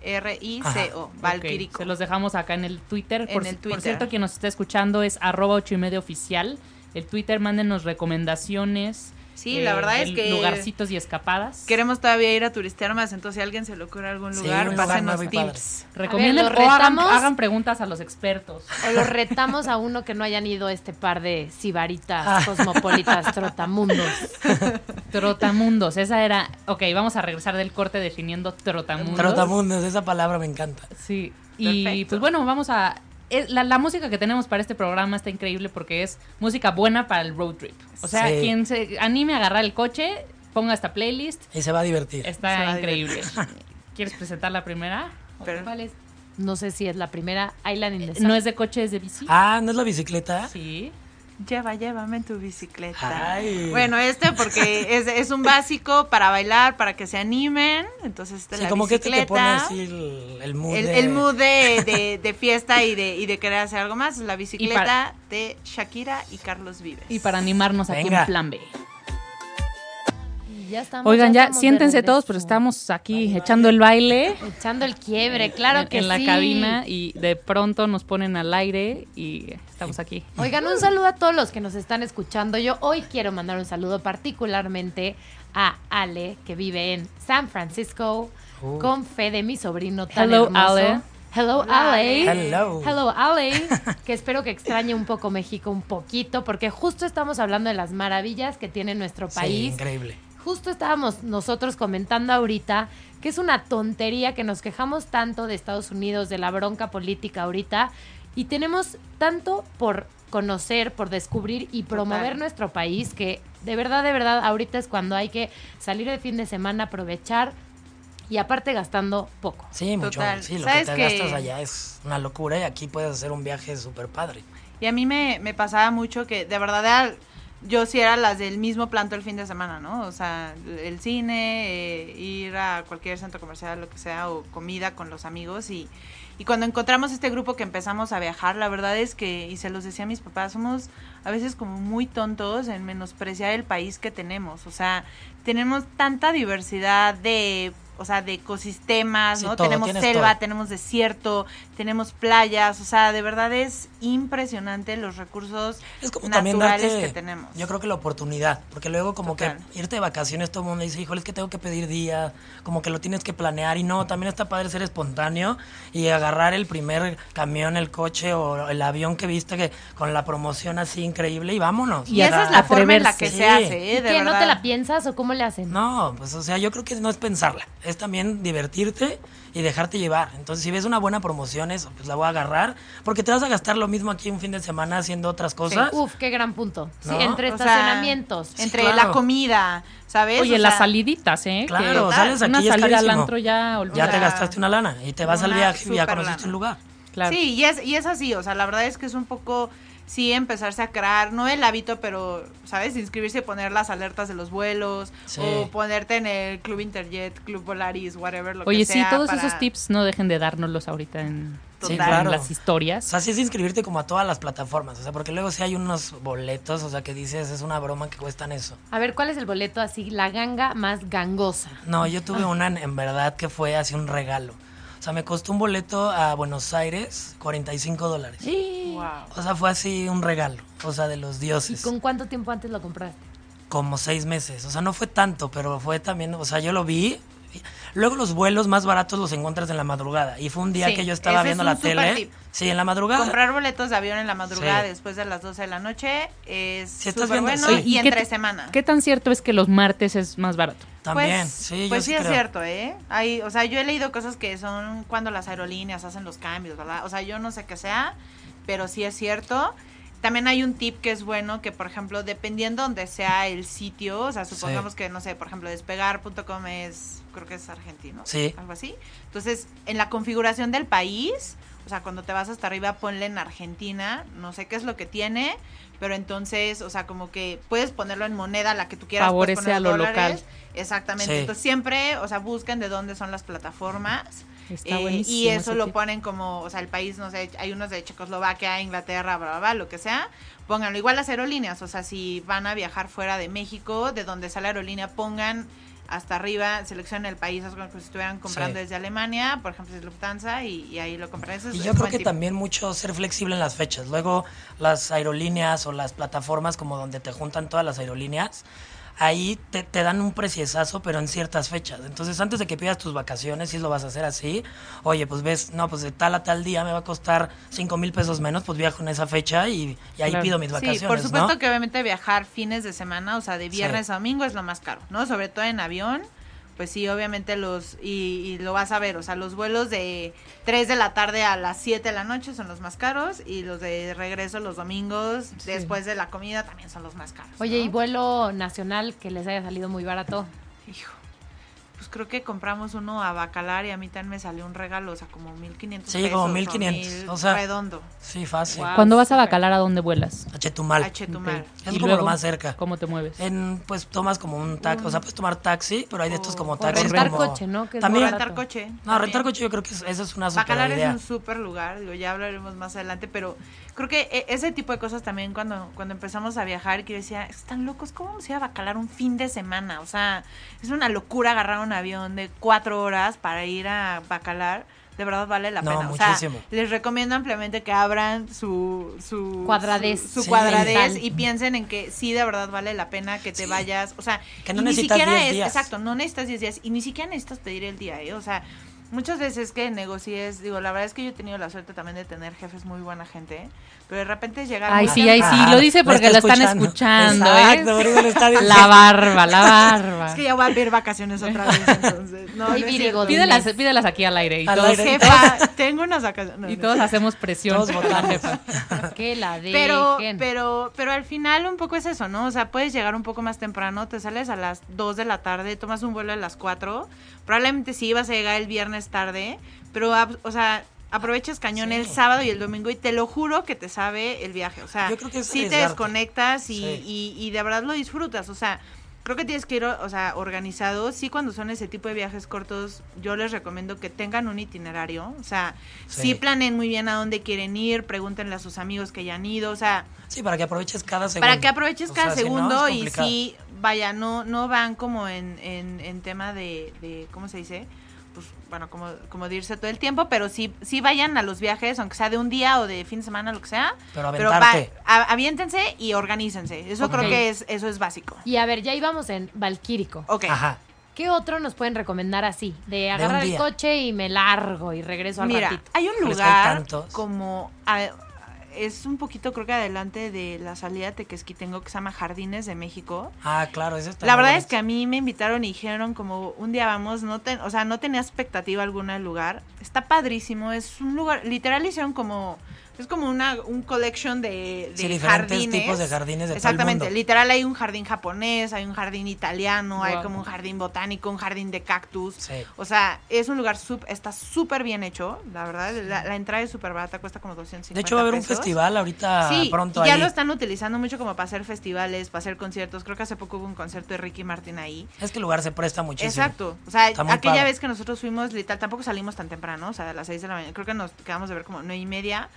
[SPEAKER 5] Q-U-I-R-I-C-O, Val Quirico.
[SPEAKER 2] Se los dejamos acá en el Twitter.
[SPEAKER 5] En
[SPEAKER 2] por,
[SPEAKER 5] el
[SPEAKER 2] por
[SPEAKER 5] Twitter.
[SPEAKER 2] cierto, quien nos está escuchando es arroba ocho y media oficial. El Twitter, mándenos recomendaciones.
[SPEAKER 5] Sí,
[SPEAKER 2] eh,
[SPEAKER 5] la verdad
[SPEAKER 2] de
[SPEAKER 5] es que
[SPEAKER 2] Lugarcitos y escapadas.
[SPEAKER 5] queremos todavía ir a turistear más, entonces si a alguien se le ocurre algún
[SPEAKER 6] Sí,
[SPEAKER 5] lugar,
[SPEAKER 6] lugar
[SPEAKER 5] pásenos tips.
[SPEAKER 2] Recomienden
[SPEAKER 3] ver, ¿lo
[SPEAKER 2] o hagan,
[SPEAKER 3] retamos?
[SPEAKER 2] hagan preguntas a los expertos.
[SPEAKER 3] O los retamos a uno que no hayan ido este par de sibaritas
[SPEAKER 6] Ah.
[SPEAKER 3] cosmopolitas trotamundos.
[SPEAKER 2] Trotamundos, esa era. Ok, vamos a regresar del corte definiendo trotamundos.
[SPEAKER 6] Trotamundos, esa palabra me encanta.
[SPEAKER 2] Sí. Y
[SPEAKER 5] Perfecto.
[SPEAKER 2] pues bueno, vamos a. es- La, la música que tenemos para este programa está increíble porque es música buena para el road trip. O sea,
[SPEAKER 6] Sí.
[SPEAKER 2] quien se anime a agarrar el coche, ponga esta playlist.
[SPEAKER 6] Y se va a divertir.
[SPEAKER 2] Está increíble. ¿Quieres presentar la primera? ¿O
[SPEAKER 5] Pero-
[SPEAKER 2] ¿Cuál es?
[SPEAKER 3] No sé si es la primera Island in the Sun.
[SPEAKER 2] ¿No es de coche, es de bici?
[SPEAKER 6] Ah, ¿no es la bicicleta?
[SPEAKER 2] Sí.
[SPEAKER 5] Lleva, llévame en tu bicicleta.
[SPEAKER 6] Ay.
[SPEAKER 5] Bueno, este porque es, es un básico para bailar, para que se animen. Entonces, esta es
[SPEAKER 6] Sí,
[SPEAKER 5] la
[SPEAKER 6] como que este te pone
[SPEAKER 5] bicicleta.
[SPEAKER 6] así el, el mood
[SPEAKER 5] el,
[SPEAKER 6] de-
[SPEAKER 5] el mood de, de- de fiesta y de, y de querer hacer algo más. Es la bicicleta de Shakira y Carlos Vives.
[SPEAKER 2] Y para animarnos aquí en Plan B.
[SPEAKER 3] Y ya estamos,
[SPEAKER 2] Oigan, ya
[SPEAKER 3] estamos
[SPEAKER 2] siéntense todos, pero estamos aquí echando el baile.
[SPEAKER 3] Echando el quiebre, claro
[SPEAKER 2] en,
[SPEAKER 3] que
[SPEAKER 2] en la
[SPEAKER 3] sí.
[SPEAKER 2] cabina y de pronto nos ponen al aire y estamos aquí.
[SPEAKER 3] Oigan, un saludo a todos los que nos están escuchando. Yo hoy quiero mandar un saludo particularmente a Ale, que vive en San Francisco,
[SPEAKER 6] Uh.
[SPEAKER 3] con fe de mi sobrino tan
[SPEAKER 2] Hello,
[SPEAKER 3] hermoso.
[SPEAKER 2] Ale.
[SPEAKER 3] Hello, Ale.
[SPEAKER 6] Hello.
[SPEAKER 3] Hello, Ale. que espero que extrañe un poco México, un poquito, porque justo estamos hablando de las maravillas que tiene nuestro
[SPEAKER 6] Sí,
[SPEAKER 3] país.
[SPEAKER 6] increíble.
[SPEAKER 3] Justo estábamos nosotros comentando ahorita que es una tontería que nos quejamos tanto de Estados Unidos, de la bronca política ahorita, y tenemos tanto por conocer, por descubrir y promover
[SPEAKER 5] Total.
[SPEAKER 3] nuestro país, que de verdad, de verdad, ahorita es cuando hay que salir de fin de semana, aprovechar y aparte gastando poco.
[SPEAKER 6] Sí, mucho.
[SPEAKER 5] Total.
[SPEAKER 6] Sí, lo
[SPEAKER 5] ¿Sabes
[SPEAKER 6] que te
[SPEAKER 5] que-
[SPEAKER 6] gastas allá es una locura y aquí puedes hacer un viaje súper padre.
[SPEAKER 5] Y a mí me, me pasaba mucho que de verdad era- yo sí era las del mismo plan el fin de semana, ¿no? O sea, el cine, eh, ir a cualquier centro comercial, lo que sea, o comida con los amigos. Y, y cuando encontramos este grupo que empezamos a viajar, la verdad es que, y se los decía a mis papás, somos a veces como muy tontos en menospreciar el país que tenemos. O sea, tenemos tanta diversidad de... O sea, de ecosistemas,
[SPEAKER 6] Sí,
[SPEAKER 5] ¿no?
[SPEAKER 6] todo,
[SPEAKER 5] tenemos selva,
[SPEAKER 6] todo.
[SPEAKER 5] tenemos desierto, tenemos playas, o sea, de verdad es impresionante los recursos
[SPEAKER 6] Es como también
[SPEAKER 5] naturales
[SPEAKER 6] darte,
[SPEAKER 5] que tenemos.
[SPEAKER 6] yo creo que la oportunidad, porque luego como
[SPEAKER 5] Total.
[SPEAKER 6] que irte de vacaciones todo el mundo dice, híjole, es que tengo que pedir día, como que lo tienes que planear y no, también está padre ser espontáneo y agarrar el primer camión, el coche o el avión que viste que con la promoción así increíble y vámonos.
[SPEAKER 5] y esa es la forma en la que se hace,
[SPEAKER 3] ¿Y
[SPEAKER 5] ¿eh? De
[SPEAKER 3] no
[SPEAKER 5] verdad.
[SPEAKER 3] te la piensas o cómo le hacen?
[SPEAKER 6] No, pues o sea, yo creo que no es pensarla, es también divertirte y dejarte llevar. Entonces, si ves una buena promoción, eso, pues la voy a agarrar, porque te vas a gastar lo mismo aquí un fin de semana haciendo otras cosas.
[SPEAKER 3] Uf, qué gran punto. Sí, entre
[SPEAKER 5] O sea,
[SPEAKER 3] estacionamientos.
[SPEAKER 5] entre
[SPEAKER 6] claro.
[SPEAKER 5] la comida, ¿sabes?
[SPEAKER 2] Oye,
[SPEAKER 5] O
[SPEAKER 2] las
[SPEAKER 5] sea,
[SPEAKER 2] saliditas, ¿eh?
[SPEAKER 6] Claro,
[SPEAKER 2] Que
[SPEAKER 6] sales aquí
[SPEAKER 2] una
[SPEAKER 6] es
[SPEAKER 2] salida al antro ya,
[SPEAKER 6] ya te gastaste una lana y te vas al viaje y ya conociste
[SPEAKER 5] lana.
[SPEAKER 6] un lugar.
[SPEAKER 2] Claro.
[SPEAKER 5] Sí, y es, y es así, o sea, la verdad es que es un poco, sí, empezarse a crear, no el hábito, pero, ¿sabes? Inscribirse y poner las alertas de los vuelos,
[SPEAKER 6] Sí.
[SPEAKER 5] o ponerte en el Club Interjet, Club Volaris, whatever, lo
[SPEAKER 2] Oye,
[SPEAKER 5] que
[SPEAKER 2] sí,
[SPEAKER 5] sea.
[SPEAKER 2] todos
[SPEAKER 5] para-
[SPEAKER 2] esos tips no dejen de dárnoslos ahorita en,
[SPEAKER 6] Sí,
[SPEAKER 2] en
[SPEAKER 6] claro.
[SPEAKER 2] las
[SPEAKER 6] O
[SPEAKER 2] historias.
[SPEAKER 6] sea, sí es inscribirte como a todas las plataformas, o sea, porque luego sí hay unos boletos, o sea, que dices, es una broma que cuestan eso.
[SPEAKER 3] A ver, ¿cuál es el boleto así, la ganga más gangosa?
[SPEAKER 6] No, yo tuve una en, en verdad que fue así un regalo. O sea, me costó un boleto a Buenos Aires, 45 dólares.
[SPEAKER 5] Wow.
[SPEAKER 6] O sea, fue así un regalo, o sea, de los
[SPEAKER 3] ¿Y
[SPEAKER 6] dioses.
[SPEAKER 3] con cuánto tiempo antes lo compraste?
[SPEAKER 6] Como seis meses. O sea, no fue tanto, pero fue también, o sea, yo lo vi. Luego los vuelos más baratos los encuentras en la madrugada. Y fue un día
[SPEAKER 5] Sí,
[SPEAKER 6] que yo estaba
[SPEAKER 5] es
[SPEAKER 6] viendo la tele.
[SPEAKER 5] tip.
[SPEAKER 6] Sí, en la madrugada.
[SPEAKER 5] Comprar boletos de avión en la madrugada
[SPEAKER 6] Sí.
[SPEAKER 5] después de las 12 de la noche es
[SPEAKER 6] Si estás viendo-
[SPEAKER 5] bueno
[SPEAKER 6] sí.
[SPEAKER 5] y
[SPEAKER 2] ¿qué
[SPEAKER 5] entre semana.
[SPEAKER 2] ¿Qué tan cierto es que los martes es más barato?
[SPEAKER 6] También,
[SPEAKER 5] Pues,
[SPEAKER 6] sí,
[SPEAKER 5] pues
[SPEAKER 6] yo
[SPEAKER 5] sí
[SPEAKER 6] sí
[SPEAKER 5] es
[SPEAKER 6] creo.
[SPEAKER 5] cierto, ¿eh? Hay, o sea, yo he leído cosas que son cuando las aerolíneas hacen los cambios, ¿verdad? O sea, yo no sé qué sea, pero sí es cierto. También hay un tip que es bueno, que por ejemplo, dependiendo donde sea el sitio, o sea, supongamos
[SPEAKER 6] Sí.
[SPEAKER 5] que, no sé, por ejemplo, despegar.com es, creo que es argentino,
[SPEAKER 6] Sí.
[SPEAKER 5] algo así. Entonces, en la configuración del país, o sea, cuando te vas hasta arriba, ponle en Argentina, no sé qué es lo que tiene, pero entonces, o sea, como que puedes ponerlo en moneda, la que tú quieras.
[SPEAKER 2] Favorece a lo
[SPEAKER 5] dólares.
[SPEAKER 2] local.
[SPEAKER 5] Exactamente.
[SPEAKER 6] Sí.
[SPEAKER 5] Entonces siempre, o sea, busquen de dónde son las plataformas.
[SPEAKER 2] Está
[SPEAKER 5] Eh, y eso lo ponen como, o sea, el país, no sé, hay unos de Checoslovaquia, Inglaterra, bla, bla, bla, lo que sea, pónganlo. Igual las aerolíneas, o sea, si van a viajar fuera de México, de donde sale la aerolínea, pongan hasta arriba, seleccionen el país, es como si estuvieran comprando
[SPEAKER 6] Sí.
[SPEAKER 5] desde Alemania, por ejemplo, es Lufthansa, y, y ahí lo compran. Eso
[SPEAKER 6] Y
[SPEAKER 5] es
[SPEAKER 6] yo creo que también mucho ser flexible en las fechas. Luego las aerolíneas o las plataformas como donde te juntan todas las aerolíneas, ahí te, te dan un preciezazo, pero en ciertas fechas. Entonces antes de que pidas tus vacaciones, si lo vas a hacer así, oye, pues ves, no, pues de tal a tal día me va a costar 5 mil pesos menos, pues viajo en esa fecha y, y ahí
[SPEAKER 2] Claro.
[SPEAKER 6] pido mis
[SPEAKER 5] Sí,
[SPEAKER 6] vacaciones.
[SPEAKER 5] por supuesto
[SPEAKER 6] ¿no?
[SPEAKER 5] que obviamente viajar fines de semana, o sea, de viernes
[SPEAKER 6] Sí.
[SPEAKER 5] a domingo es lo más caro, ¿no? Sobre todo en avión, pues sí, obviamente los, y, y lo vas a ver, o sea, los vuelos de 3 de la tarde a las 7 de la noche son los más caros y los de regreso los domingos, después de la comida, también son los más caros.
[SPEAKER 3] Oye,
[SPEAKER 5] ¿no?
[SPEAKER 3] y vuelo nacional que les haya salido muy barato.
[SPEAKER 5] Hijo, pues creo que compramos uno a Bacalar y a mí también me salió un regalo, o sea, como 1500
[SPEAKER 6] Sí,
[SPEAKER 5] pesos.
[SPEAKER 6] como
[SPEAKER 5] o
[SPEAKER 6] 1500,
[SPEAKER 5] mil
[SPEAKER 6] o sea,
[SPEAKER 5] redondo,
[SPEAKER 6] Sí, fácil.
[SPEAKER 3] Wow.
[SPEAKER 2] Cuando vas a. Bacalar, ¿a dónde vuelas?
[SPEAKER 6] A Chetumal.
[SPEAKER 5] a Chetumal.
[SPEAKER 6] Es
[SPEAKER 2] ¿Y
[SPEAKER 6] como lo más cerca.
[SPEAKER 2] ¿Cómo te mueves?
[SPEAKER 6] En, pues tomas como un taxi, o sea, puedes tomar taxi, pero hay de estos como
[SPEAKER 5] O
[SPEAKER 6] taxis
[SPEAKER 3] rentar
[SPEAKER 6] como...
[SPEAKER 3] coche, ¿no? Que
[SPEAKER 6] También,
[SPEAKER 5] rentar coche.
[SPEAKER 6] No, rentar coche yo creo que es- esa es una super
[SPEAKER 5] Bacalar es un súper lugar, digo, ya hablaremos más adelante, pero creo que e- ese tipo de cosas también cuando, cuando empezamos a viajar, que yo decía, están locos, ¿cómo vamos a ir a Bacalar un fin de semana? O sea, es una locura agarrar un avión de cuatro horas para ir a Bacalar. De verdad vale la
[SPEAKER 6] No,
[SPEAKER 5] pena. O sea, les recomiendo ampliamente que abran su, su
[SPEAKER 3] Cuadradez.
[SPEAKER 5] su, su
[SPEAKER 6] Sí.
[SPEAKER 5] cuadradez y piensen en que sí de verdad vale la pena que te
[SPEAKER 6] Sí.
[SPEAKER 5] vayas. O sea,
[SPEAKER 6] Que no
[SPEAKER 5] y ni
[SPEAKER 6] necesitas
[SPEAKER 5] siquiera
[SPEAKER 6] 10
[SPEAKER 5] es,
[SPEAKER 6] días.
[SPEAKER 5] exacto, no necesitas 10 días y ni siquiera necesitas pedir el día, ¿eh? O sea, muchas veces que negocies, digo, la verdad es que yo he tenido la suerte también de tener jefes muy buena gente, pero de repente llegar
[SPEAKER 2] Ay, sí, ay, sí, lo dice porque
[SPEAKER 6] está
[SPEAKER 2] lo están escuchando,
[SPEAKER 6] Exacto,
[SPEAKER 2] ¿eh?
[SPEAKER 6] por lo está diciendo.
[SPEAKER 2] La barba, la barba.
[SPEAKER 5] Es que ya voy a pedir vacaciones otra vez, entonces. No,
[SPEAKER 3] Muy
[SPEAKER 5] no.
[SPEAKER 2] Pídelas, pídelas aquí al aire y
[SPEAKER 6] Al
[SPEAKER 2] todos,
[SPEAKER 6] aire.
[SPEAKER 5] Jefa, tengo unas vacaciones. No,
[SPEAKER 2] y
[SPEAKER 5] no.
[SPEAKER 2] todos hacemos presión.
[SPEAKER 6] Todos
[SPEAKER 2] a la jefa.
[SPEAKER 3] Que la dejen.
[SPEAKER 5] Pero, pero, pero al final un poco es eso, ¿no? O sea, puedes llegar un poco más temprano, te sales a las 2 de la tarde, tomas un vuelo a las 4. Probablemente sí vas a llegar el viernes tarde, pero, o sea, aprovechas cañón
[SPEAKER 6] Sí.
[SPEAKER 5] el sábado y el domingo y te lo juro que te sabe el viaje. O sea,
[SPEAKER 6] es
[SPEAKER 5] sí te desconectas y,
[SPEAKER 6] Sí.
[SPEAKER 5] y, y de verdad lo disfrutas. O sea, creo que tienes que ir, o sea, organizado. Sí, cuando son ese tipo de viajes cortos, yo les recomiendo que tengan un itinerario. O sea, sí,
[SPEAKER 6] Sí.
[SPEAKER 5] planeen muy bien a dónde quieren ir, pregúntenle a sus amigos que ya han ido. O sea,
[SPEAKER 6] Sí, para que aproveches cada segundo.
[SPEAKER 5] para que aproveches
[SPEAKER 6] O
[SPEAKER 5] cada
[SPEAKER 6] sea, si no,
[SPEAKER 5] segundo y sí, vaya, no, no van como en, en, en tema de, de, ¿cómo se dice? Pues bueno, como, como de irse todo el tiempo, pero sí, sí vayan a los viajes, aunque sea de un día o de fin de semana, lo que sea.
[SPEAKER 6] Pero
[SPEAKER 5] Pero
[SPEAKER 6] aventarte.
[SPEAKER 5] va- a- aviéntense y organícense. Eso creo que es, eso es básico.
[SPEAKER 3] Y a ver, ya íbamos en Valquírico.
[SPEAKER 5] Ok.
[SPEAKER 6] Ajá.
[SPEAKER 3] ¿Qué otro nos pueden recomendar así? De agarrar el coche y me largo y regreso al
[SPEAKER 5] Mira,
[SPEAKER 3] ratito.
[SPEAKER 5] hay un
[SPEAKER 6] Pero hay
[SPEAKER 5] lugar
[SPEAKER 6] tantos.
[SPEAKER 5] como... a- es un poquito, creo que adelante de la salida de Tequesquitengo, que se llama Jardines de México.
[SPEAKER 6] Ah, claro, ese está
[SPEAKER 5] La verdad es que a mí me invitaron y dijeron como un día vamos, no ten- o sea, no tenía expectativa alguna del lugar. Está padrísimo, es un lugar, literal hicieron como, es como una, un collection de, de
[SPEAKER 6] Sí, diferentes
[SPEAKER 5] jardines.
[SPEAKER 6] tipos de jardines de todo el
[SPEAKER 5] Exactamente,
[SPEAKER 6] mundo.
[SPEAKER 5] literal hay un jardín japonés, hay un jardín italiano, hay como un jardín botánico, un jardín de cactus.
[SPEAKER 6] Sí.
[SPEAKER 5] O sea, es un lugar, sup- está súper bien hecho, la verdad. La, la entrada es súper barata, cuesta como 250
[SPEAKER 6] De hecho, va a haber un festival ahorita
[SPEAKER 5] Sí,
[SPEAKER 6] pronto
[SPEAKER 5] ya
[SPEAKER 6] ahí.
[SPEAKER 5] lo están utilizando mucho como para hacer festivales, para hacer conciertos. Creo que hace poco hubo un concierto de Ricky Martin ahí.
[SPEAKER 6] Es que el lugar se presta muchísimo.
[SPEAKER 5] Exacto. O sea, aquella
[SPEAKER 6] padre.
[SPEAKER 5] vez que nosotros fuimos, literal, tampoco salimos tan temprano, o sea, a las 6 de la mañana. Creo que nos quedamos de ver como nueve y media.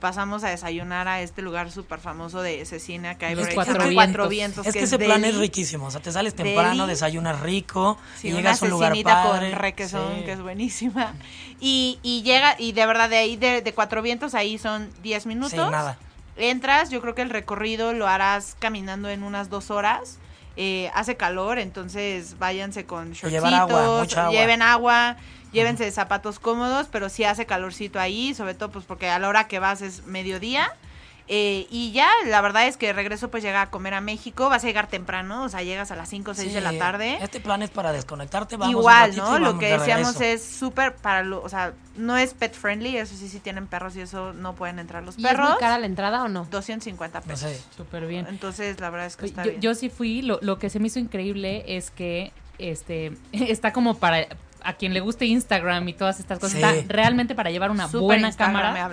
[SPEAKER 5] Pasamos a desayunar a este lugar súper famoso de Cecina, que hay
[SPEAKER 2] Los
[SPEAKER 5] por ahí,
[SPEAKER 2] Cuatro Vientos.
[SPEAKER 5] Cuatro Vientos.
[SPEAKER 6] Es que ese plan es riquísimo. O sea, te sales temprano,
[SPEAKER 5] Deli.
[SPEAKER 6] desayunas rico,
[SPEAKER 5] Sí,
[SPEAKER 6] y llegas a un lugar padre.
[SPEAKER 5] con requesón,
[SPEAKER 6] Sí.
[SPEAKER 5] que es buenísima. Y, y llega, y de verdad, de ahí, de, de Cuatro Vientos, ahí son 10 minutos.
[SPEAKER 6] Sí, nada.
[SPEAKER 5] Entras, yo creo que el recorrido lo harás caminando en unas dos horas. Eh, hace calor, entonces váyanse con shortcitos,
[SPEAKER 6] llevar agua, mucha agua.
[SPEAKER 5] lleven agua, llévense zapatos cómodos, pero sí hace calorcito ahí, sobre todo pues porque a la hora que vas es mediodía. Eh, y ya, la verdad es que regreso pues llega a comer a México, vas a llegar temprano, o sea, llegas a las 5 o 6 de la
[SPEAKER 6] Sí,
[SPEAKER 5] tarde.
[SPEAKER 6] Este plan es para desconectarte, vamos
[SPEAKER 5] Igual, ¿no? Lo que
[SPEAKER 6] de
[SPEAKER 5] decíamos es súper para lo, o sea, no es pet friendly, eso sí, si tienen perros y eso no pueden entrar los
[SPEAKER 3] ¿Y es
[SPEAKER 5] perros.
[SPEAKER 3] muy cara la entrada o no?
[SPEAKER 5] 250
[SPEAKER 6] No
[SPEAKER 5] pesos.
[SPEAKER 6] sé.
[SPEAKER 2] Súper bien.
[SPEAKER 5] Entonces, la verdad es que está
[SPEAKER 2] Yo,
[SPEAKER 5] bien.
[SPEAKER 2] yo sí fui, lo, lo que se me hizo increíble es que este está como para a quien le guste Instagram y todas estas cosas,
[SPEAKER 6] Sí.
[SPEAKER 2] está realmente para llevar una buena cámara,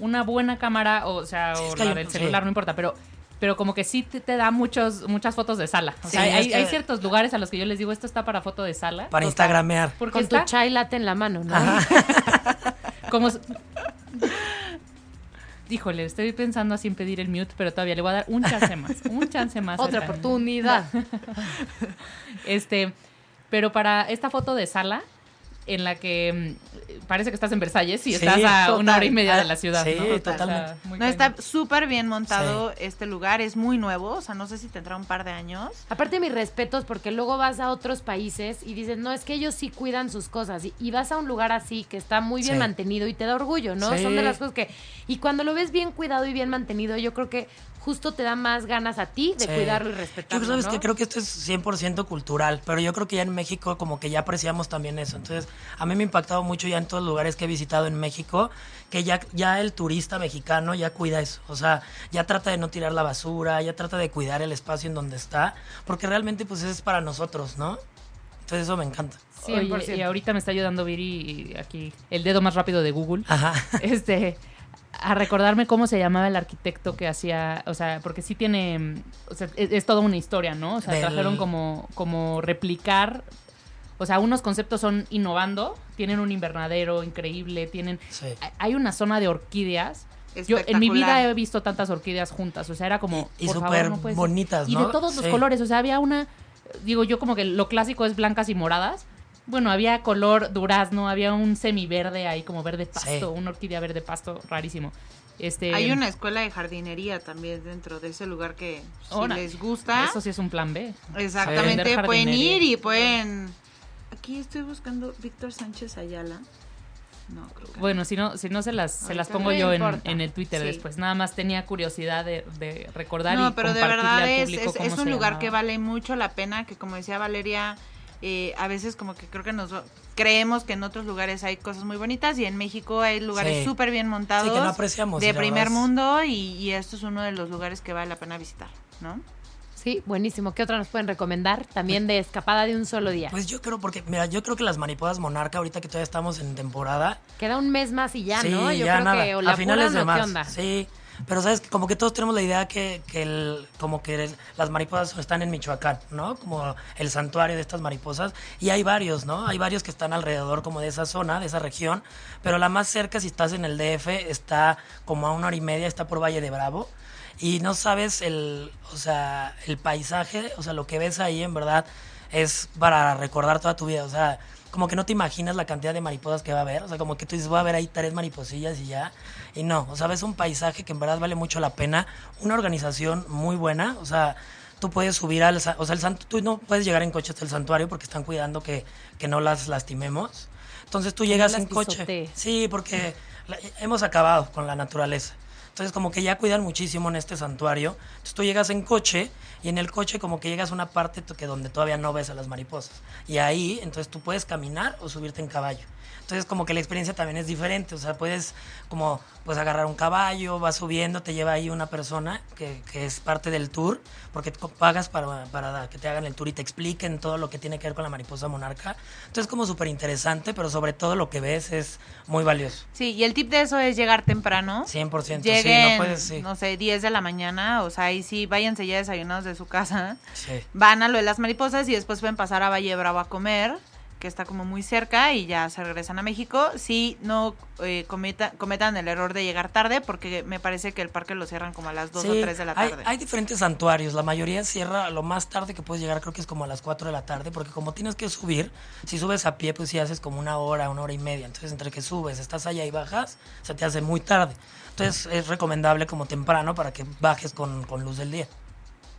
[SPEAKER 2] una buena cámara, o sea,
[SPEAKER 6] Sí,
[SPEAKER 2] o la del
[SPEAKER 6] sí.
[SPEAKER 2] celular, no importa, pero pero como que sí te, te da muchos, muchas fotos de sala. O
[SPEAKER 6] Sí,
[SPEAKER 2] sea, hay, hay ciertos lugares a los que yo les digo, esto está para foto de sala.
[SPEAKER 6] Para instagramear.
[SPEAKER 2] Porque
[SPEAKER 3] Con tu
[SPEAKER 2] está
[SPEAKER 3] chai latte en la mano, ¿no?
[SPEAKER 2] como... Híjole, estoy pensando así en pedir el mute, pero todavía le voy a dar un chance más. Un chance más.
[SPEAKER 3] Otra oportunidad.
[SPEAKER 2] Este, pero para esta foto de sala, en la que mm, parece que estás en Versalles y
[SPEAKER 6] Sí,
[SPEAKER 2] estás a
[SPEAKER 5] total.
[SPEAKER 2] una hora y media
[SPEAKER 6] Ah,
[SPEAKER 2] de la ciudad.
[SPEAKER 6] sí,
[SPEAKER 2] ¿no?
[SPEAKER 6] totalmente.
[SPEAKER 5] No, está súper bien montado este lugar, es muy nuevo, o sea, no sé si tendrá un par de años.
[SPEAKER 3] Aparte, mis respetos, porque luego vas a otros países y dices, no, es que ellos sí cuidan sus cosas. Y, y vas a un lugar así que está muy bien
[SPEAKER 6] Sí.
[SPEAKER 3] mantenido y te da orgullo, ¿no?
[SPEAKER 6] Sí.
[SPEAKER 3] Son de las cosas que. Y cuando lo ves bien cuidado y bien mantenido, yo creo que justo te da más ganas a ti de
[SPEAKER 6] Sí.
[SPEAKER 3] cuidarlo y
[SPEAKER 6] Yo
[SPEAKER 3] respetarlo.
[SPEAKER 6] sabes
[SPEAKER 3] ¿no?
[SPEAKER 6] que creo que esto es 100% cultural, pero yo creo que ya en México como que ya apreciamos también eso. Entonces, a mí me ha impactado mucho ya en todos los lugares que he visitado en México, que ya, ya el turista mexicano ya cuida eso. O sea, ya trata de no tirar la basura, ya trata de cuidar el espacio en donde está, porque realmente pues es para nosotros, ¿no? Entonces eso me encanta.
[SPEAKER 3] 100%.
[SPEAKER 2] y ahorita me está ayudando Viri aquí, el dedo más rápido de Google.
[SPEAKER 6] Ajá.
[SPEAKER 2] este a recordarme cómo se llamaba el arquitecto que hacía, o sea, porque sí tiene, o sea, es, es toda una historia, ¿no? O sea,
[SPEAKER 6] Del-
[SPEAKER 2] trajeron como, como replicar, o sea, unos conceptos son innovando, tienen un invernadero increíble, tienen,
[SPEAKER 6] Sí.
[SPEAKER 2] hay- una zona de orquídeas. Yo en mi vida he visto tantas orquídeas juntas, o sea, era como,
[SPEAKER 6] Y- y
[SPEAKER 2] por favor,
[SPEAKER 6] súper
[SPEAKER 2] no
[SPEAKER 6] bonitas,
[SPEAKER 2] Y de todos los
[SPEAKER 6] Sí.
[SPEAKER 2] colores, o sea, había una, digo yo como que lo clásico es blancas y moradas. Bueno, había color durazno, había un semiverde ahí como verde pasto,
[SPEAKER 6] Sí.
[SPEAKER 2] una orquídea verde pasto, rarísimo. Este,
[SPEAKER 5] Hay una escuela de jardinería también dentro de ese lugar que si les gusta,
[SPEAKER 2] Eso sí es un plan B.
[SPEAKER 5] exactamente, pueden ir y pueden... Aquí estoy buscando Víctor Sánchez Ayala. No, creo que no.
[SPEAKER 2] Bueno, si no, si no se las, se las pongo yo en, en el Twitter
[SPEAKER 5] Sí.
[SPEAKER 2] después. Nada más tenía curiosidad de, de recordar y
[SPEAKER 5] No, pero de verdad
[SPEAKER 2] al
[SPEAKER 5] es, es, un lugar
[SPEAKER 2] llamaba.
[SPEAKER 5] que vale mucho la pena, que como decía Valeria, eh, a veces como que creo que nos creemos que en otros lugares hay cosas muy bonitas y en México hay lugares
[SPEAKER 6] Sí.
[SPEAKER 5] súper bien montados.
[SPEAKER 6] Sí, que no apreciamos, y
[SPEAKER 5] De primer mundo y, y esto es uno de los lugares que vale la pena visitar, ¿no?
[SPEAKER 3] Sí, buenísimo. ¿Qué otra nos pueden recomendar? También de escapada de un solo día.
[SPEAKER 6] Pues yo creo, porque, mira, yo creo que las mariposas monarca, ahorita que todavía estamos en temporada,
[SPEAKER 3] Queda un mes más y ya,
[SPEAKER 6] sí,
[SPEAKER 3] ¿no? Yo
[SPEAKER 6] ya
[SPEAKER 3] creo
[SPEAKER 6] nada.
[SPEAKER 3] que o la
[SPEAKER 6] a finales de marzo.
[SPEAKER 3] onda.
[SPEAKER 6] Sí, pero sabes, como que todos tenemos la idea que, que el, como que el- las mariposas están en Michoacán, ¿no? Como el santuario de estas mariposas. Y hay varios, ¿no? Hay varios que están alrededor como de esa zona, de esa región. Pero la más cerca, si estás en el DF, está como a una hora y media, está por Valle de Bravo. Y no sabes el, o sea, el paisaje, o sea, lo que ves ahí en verdad es para recordar toda tu vida. O sea, como que no te imaginas la cantidad de mariposas que va a haber. O sea, como que tú dices, voy a ver ahí tres mariposillas y ya. Y no, o sea, ves un paisaje que en verdad vale mucho la pena. Una organización muy buena. O sea, tú puedes subir al... O sea, el tú no puedes llegar en coche hasta el santuario porque están cuidando que, que no las lastimemos. Entonces tú llegas
[SPEAKER 3] las
[SPEAKER 6] en coche.
[SPEAKER 3] pisotees.
[SPEAKER 6] Sí, porque la- hemos acabado con la naturaleza. Entonces como que ya cuidan muchísimo en este santuario. Entonces tú llegas en coche y en el coche como que llegas a una parte que donde todavía no ves a las mariposas. Y ahí entonces tú puedes caminar o subirte en caballo. Entonces como que la experiencia también es diferente. O sea, puedes como pues agarrar un caballo, vas subiendo, te lleva ahí una persona que, que es parte del tour, porque pagas para, para que te hagan el tour y te expliquen todo lo que tiene que ver con la mariposa monarca. Entonces como súper interesante, pero sobre todo lo que ves es muy valioso.
[SPEAKER 5] Sí, y el tip de eso es llegar temprano.
[SPEAKER 6] 100%,
[SPEAKER 5] Lleguen,
[SPEAKER 6] sí, no puedes, sí.
[SPEAKER 5] no sé, 10 de la mañana, o sea, ahí sí, váyanse ya desayunados de su casa.
[SPEAKER 6] Sí.
[SPEAKER 5] Van a lo de las mariposas y después pueden pasar a Valle Bravo a comer, que está como muy cerca, y ya se regresan a México. Sí, no eh, cometa- cometan el error de llegar tarde, porque me parece que el parque lo cierran como a las 2
[SPEAKER 6] Sí,
[SPEAKER 5] o 3 de la tarde.
[SPEAKER 6] Hay, diferentes santuarios, la mayoría cierra lo más tarde que puedes llegar, creo que es como a las 4 de la tarde, porque como tienes que subir, si subes a pie, pues sí haces como una hora, una hora y media. Entonces, entre que subes, estás allá y bajas, se te hace muy tarde. Entonces, es recomendable como temprano para que bajes con, con luz del día.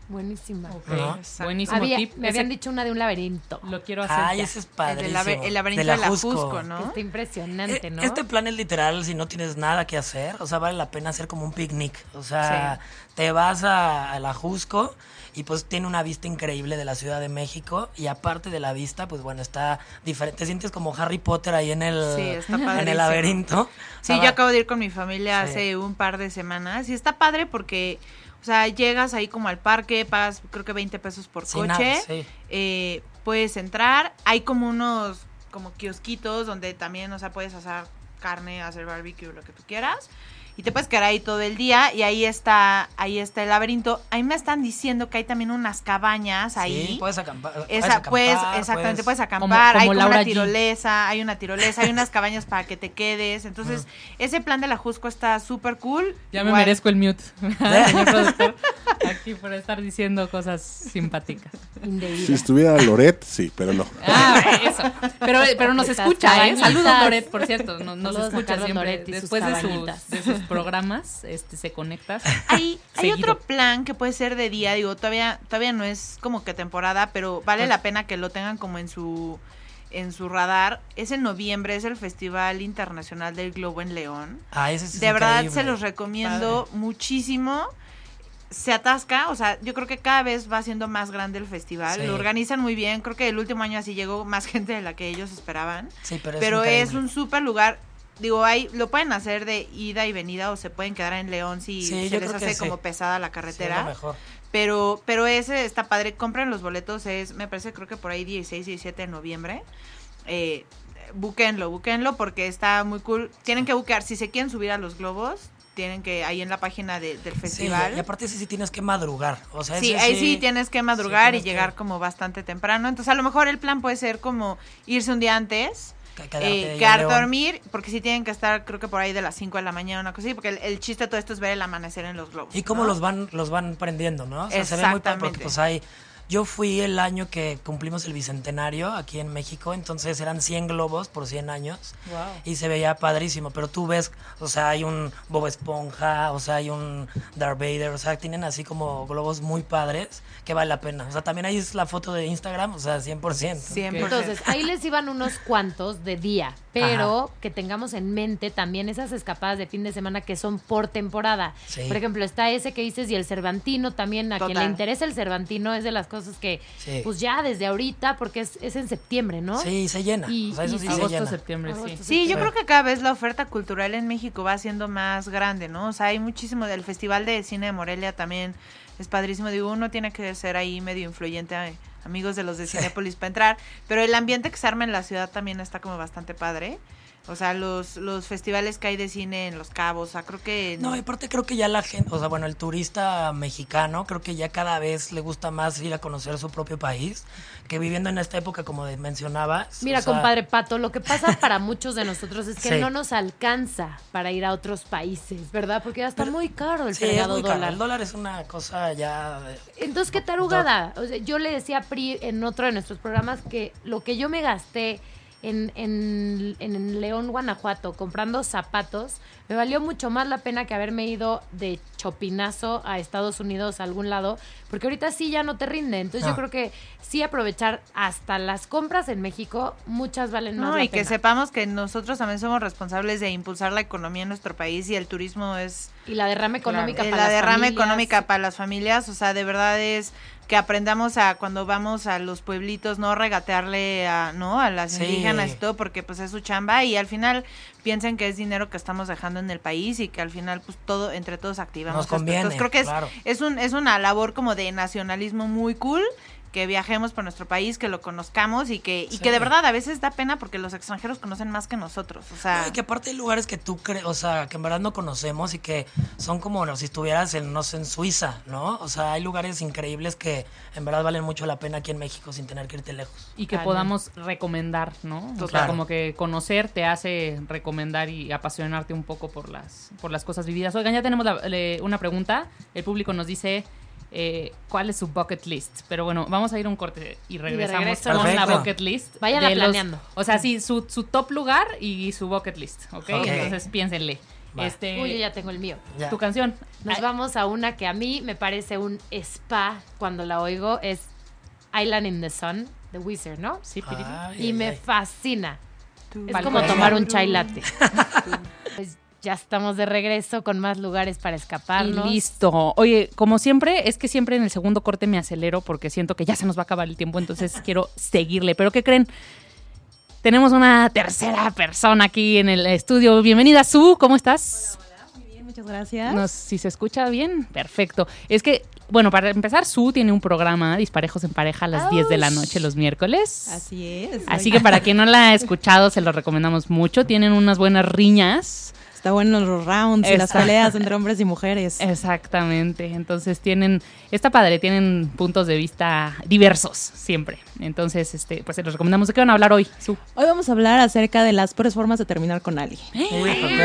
[SPEAKER 3] Buenísima.
[SPEAKER 2] Ok,
[SPEAKER 6] ¿No?
[SPEAKER 2] Buenísimo
[SPEAKER 3] Había-
[SPEAKER 2] tip.
[SPEAKER 3] me habían
[SPEAKER 2] Ese
[SPEAKER 3] dicho una de un laberinto.
[SPEAKER 2] Lo quiero hacer.
[SPEAKER 6] Ay,
[SPEAKER 2] ya.
[SPEAKER 6] ese es
[SPEAKER 5] el,
[SPEAKER 6] padre.
[SPEAKER 5] labe- el laberinto de la Jusco, ¿no?
[SPEAKER 3] Está impresionante, ¿no?
[SPEAKER 6] Este plan es literal si no tienes nada que hacer, o sea, vale la pena hacer como un picnic. O sea, te vas a, a la Jusco y pues tiene una vista increíble de la Ciudad de México y aparte de la vista, pues bueno, está diferente. Te sientes como Harry Potter ahí en el,
[SPEAKER 5] Sí, está
[SPEAKER 6] en el laberinto. O
[SPEAKER 5] Sí,
[SPEAKER 6] sea,
[SPEAKER 5] yo acabo de ir con mi familia
[SPEAKER 6] Sí.
[SPEAKER 5] hace un par de semanas y está padre porque, o sea, llegas ahí como al parque, pagas creo que 20 pesos por coche,
[SPEAKER 6] nada, sí.
[SPEAKER 5] eh, puedes entrar, hay como unos como kiosquitos donde también, o sea, puedes hacer carne, hacer barbecue, lo que tú quieras. Y te puedes quedar ahí todo el día y ahí está, ahí está el laberinto. Ahí me están diciendo que hay también unas cabañas ahí.
[SPEAKER 6] Sí, puedes acampar. puedes
[SPEAKER 5] Esa,
[SPEAKER 6] acampar,
[SPEAKER 5] pues, exactamente, puedes acampar,
[SPEAKER 2] Como-
[SPEAKER 5] hay
[SPEAKER 2] como
[SPEAKER 5] una
[SPEAKER 2] G.
[SPEAKER 5] tirolesa, hay una tirolesa, hay unas cabañas para que te quedes. Entonces, ese plan de la Jusco está súper cool.
[SPEAKER 2] Ya me merezco el mute, señor productor, aquí por estar diciendo cosas simpáticas.
[SPEAKER 4] Si estuviera Loret, sí, pero no.
[SPEAKER 2] Ah, eso. Pero, pero nos escucha, ¿eh? Saludos, Loret, por cierto. no- Nos,
[SPEAKER 3] a
[SPEAKER 2] escucha siempre. Después de sus, de sus programas, este, se conecta.
[SPEAKER 5] Hay, hay otro plan que puede ser de día, digo, todavía, todavía no es como que temporada, pero vale
[SPEAKER 6] Pues-
[SPEAKER 5] la pena que lo tengan como en su en su radar. Es en noviembre, es el Festival Internacional del Globo en León.
[SPEAKER 6] Ah, ese sí es
[SPEAKER 5] De verdad
[SPEAKER 6] increíble.
[SPEAKER 5] se los recomiendo muchísimo. Se atasca, o sea, yo creo que cada vez va siendo más grande el festival.
[SPEAKER 6] Sí.
[SPEAKER 5] Lo organizan muy bien. Creo que el último año así llegó más gente de la que ellos esperaban.
[SPEAKER 6] Sí, pero es,
[SPEAKER 5] Pero es un súper lugar. Digo, hay, lo pueden hacer de ida y venida o se pueden quedar en León si
[SPEAKER 6] Sí,
[SPEAKER 5] se les hace
[SPEAKER 6] sí.
[SPEAKER 5] como pesada la
[SPEAKER 6] Sí,
[SPEAKER 5] carretera.
[SPEAKER 6] lo mejor.
[SPEAKER 5] pero, pero ese está padre. Compren los boletos, es, me parece, creo que por ahí 16, 17 de noviembre. Eh, búquenlo, búquenlo porque está muy cool. Tienen que buquear, si se quieren subir a los globos, tienen que, ahí en la página de- del
[SPEAKER 6] Sí,
[SPEAKER 5] festival.
[SPEAKER 6] y aparte ese sí tienes que madrugar. O sea,
[SPEAKER 5] Sí, ahí sí tienes que madrugar
[SPEAKER 6] tienes
[SPEAKER 5] y
[SPEAKER 6] que-
[SPEAKER 5] llegar como bastante temprano. Entonces, a lo mejor el plan puede ser como irse un día antes,
[SPEAKER 6] que-
[SPEAKER 5] eh,
[SPEAKER 6] en
[SPEAKER 5] quedarte a dormir, porque sí tienen que estar, creo que por ahí de las 5 de la mañana, una cosa así, porque el, el chiste de todo esto es ver el amanecer en los globos.
[SPEAKER 6] Y cómo
[SPEAKER 5] ¿no?
[SPEAKER 6] los van los van prendiendo, ¿no? O sea, se ve muy padre porque
[SPEAKER 5] Exactamente.
[SPEAKER 6] pues hay yo fui el año que cumplimos el bicentenario aquí en México, entonces eran 100 globos por 100 años y se veía padrísimo, pero tú ves, o sea, hay un Bob Esponja, o sea, hay un Darth Vader, o sea, tienen así como globos muy padres que vale la pena. O sea, también ahí es la foto de Instagram, o sea, 100%.
[SPEAKER 5] 100%.
[SPEAKER 3] Entonces, ahí les iban unos cuantos de día, pero que tengamos en mente también esas escapadas de fin de semana que son por temporada.
[SPEAKER 6] Sí.
[SPEAKER 3] Por ejemplo, está ese que dices y el Cervantino también, a quien le interesa el Cervantino es de las cosas que,
[SPEAKER 6] Sí.
[SPEAKER 3] pues ya desde ahorita, porque es, es en septiembre, ¿no?
[SPEAKER 6] Sí, se llena.
[SPEAKER 3] Y-
[SPEAKER 6] o sea, eso
[SPEAKER 3] y
[SPEAKER 6] sí se
[SPEAKER 2] Agosto,
[SPEAKER 6] llena.
[SPEAKER 2] septiembre, sí.
[SPEAKER 5] Sí, yo
[SPEAKER 6] Sí.
[SPEAKER 5] creo que cada vez la oferta cultural en México va siendo más grande, ¿no? O sea, hay muchísimo del Festival de Cine de Morelia también es padrísimo. Digo, uno tiene que ser ahí medio influyente, eh, amigos de los de Cinépolis para entrar, pero el ambiente que se arma en la ciudad también está como bastante padre. O sea, los, los festivales que hay de cine en Los Cabos, o sea, creo que...
[SPEAKER 6] No, aparte creo que ya la gente, o sea, bueno, el turista mexicano, creo que ya cada vez le gusta más ir a conocer su propio país, que viviendo en esta época, como mencionabas.
[SPEAKER 3] Mira,
[SPEAKER 6] o sea,
[SPEAKER 3] compadre Pato, lo que pasa para muchos de nosotros es que
[SPEAKER 6] Sí.
[SPEAKER 3] no nos alcanza para ir a otros países, ¿verdad? Porque ya está
[SPEAKER 6] Pero-
[SPEAKER 3] muy caro el
[SPEAKER 6] Sí, es caro. El dólar es una cosa ya... de-
[SPEAKER 3] Entonces, qué tarugada. O sea, yo le decía a Pri en otro de nuestros programas que lo que yo me gasté en, en, en León, Guanajuato, comprando zapatos, me valió mucho más la pena que haberme ido de chopinazo a Estados Unidos a algún lado, porque ahorita sí ya no te rinde. Entonces, yo
[SPEAKER 6] No.
[SPEAKER 3] creo que sí aprovechar hasta las compras en México, muchas valen más
[SPEAKER 5] No,
[SPEAKER 3] la
[SPEAKER 5] y que sepamos que nosotros también somos responsables de impulsar la economía en nuestro país y el turismo es
[SPEAKER 3] Y la derrama económica para
[SPEAKER 5] la
[SPEAKER 3] las
[SPEAKER 5] derrama
[SPEAKER 3] familias.
[SPEAKER 5] económica para las familias, o sea, de verdad es que aprendamos a cuando vamos a los pueblitos no regatearle a no a las
[SPEAKER 6] Sí.
[SPEAKER 5] indígenas y todo porque pues es su chamba y al final piensen que es dinero que estamos dejando en el país y que al final pues todo entre todos activamos
[SPEAKER 6] Nos conviene,
[SPEAKER 5] Entonces creo que es
[SPEAKER 6] claro.
[SPEAKER 5] es un es una labor como de nacionalismo muy cool que viajemos por nuestro país, que lo conozcamos y que y
[SPEAKER 6] Sí.
[SPEAKER 5] que de verdad a veces da pena porque los extranjeros conocen más que nosotros, o sea,
[SPEAKER 6] No, y que aparte hay lugares que tú crees, o sea, que en verdad no conocemos y que son como si estuvieras en, no sé, en Suiza, ¿no? O sea, hay lugares increíbles que en verdad valen mucho la pena aquí en México sin tener que irte lejos.
[SPEAKER 2] Y que podamos recomendar, ¿no? O sea,
[SPEAKER 6] Total.
[SPEAKER 2] como que conocer te hace recomendar y apasionarte un poco por las, por las cosas vividas. Oigan, ya tenemos la- le- una pregunta. El público nos dice eh, cuál es su bucket list. Pero bueno, vamos a ir un corte y regresamos
[SPEAKER 3] regreso.
[SPEAKER 2] con la bucket list. Los-
[SPEAKER 3] planeando.
[SPEAKER 2] o sea, sí, su, su top lugar y su bucket list, ¿ok? Entonces piénsenle.
[SPEAKER 6] Va.
[SPEAKER 2] Este,
[SPEAKER 3] Uy, yo ya tengo el mío.
[SPEAKER 6] Ya.
[SPEAKER 2] Tu canción.
[SPEAKER 3] Nos
[SPEAKER 2] Ay,
[SPEAKER 3] vamos a una que a mí me parece un spa cuando la oigo, es Island in the Sun, de Wizard, ¿no?
[SPEAKER 2] Sí.
[SPEAKER 6] Ay,
[SPEAKER 3] y me fascina. Es como tomar un chai latte. ya estamos de regreso con más lugares para
[SPEAKER 2] Y
[SPEAKER 3] escaparnos.
[SPEAKER 2] listo. Oye, como siempre, es que siempre en el segundo corte me acelero porque siento que ya se nos va a acabar el tiempo, entonces quiero seguirle. Pero ¿qué creen? Tenemos una tercera persona aquí en el estudio. Bienvenida, Su, ¿cómo estás?
[SPEAKER 7] Muchas gracias.
[SPEAKER 2] Si se escucha bien, perfecto. Es que, bueno, para empezar, Su tiene un programa Disparejos en Pareja a las 10 de la noche los miércoles.
[SPEAKER 7] Así es.
[SPEAKER 2] Así que para quien no la ha escuchado, se lo recomendamos mucho. Tienen unas buenas riñas.
[SPEAKER 7] Está bueno los rounds y las peleas entre hombres y mujeres.
[SPEAKER 2] Exactamente. Entonces tienen, está padre, tienen puntos de vista diversos siempre. Entonces, este, pues se los recomendamos. ¿De qué van a hablar hoy? Su.
[SPEAKER 7] Hoy vamos a hablar acerca de las peores formas de terminar con alguien.
[SPEAKER 6] Qué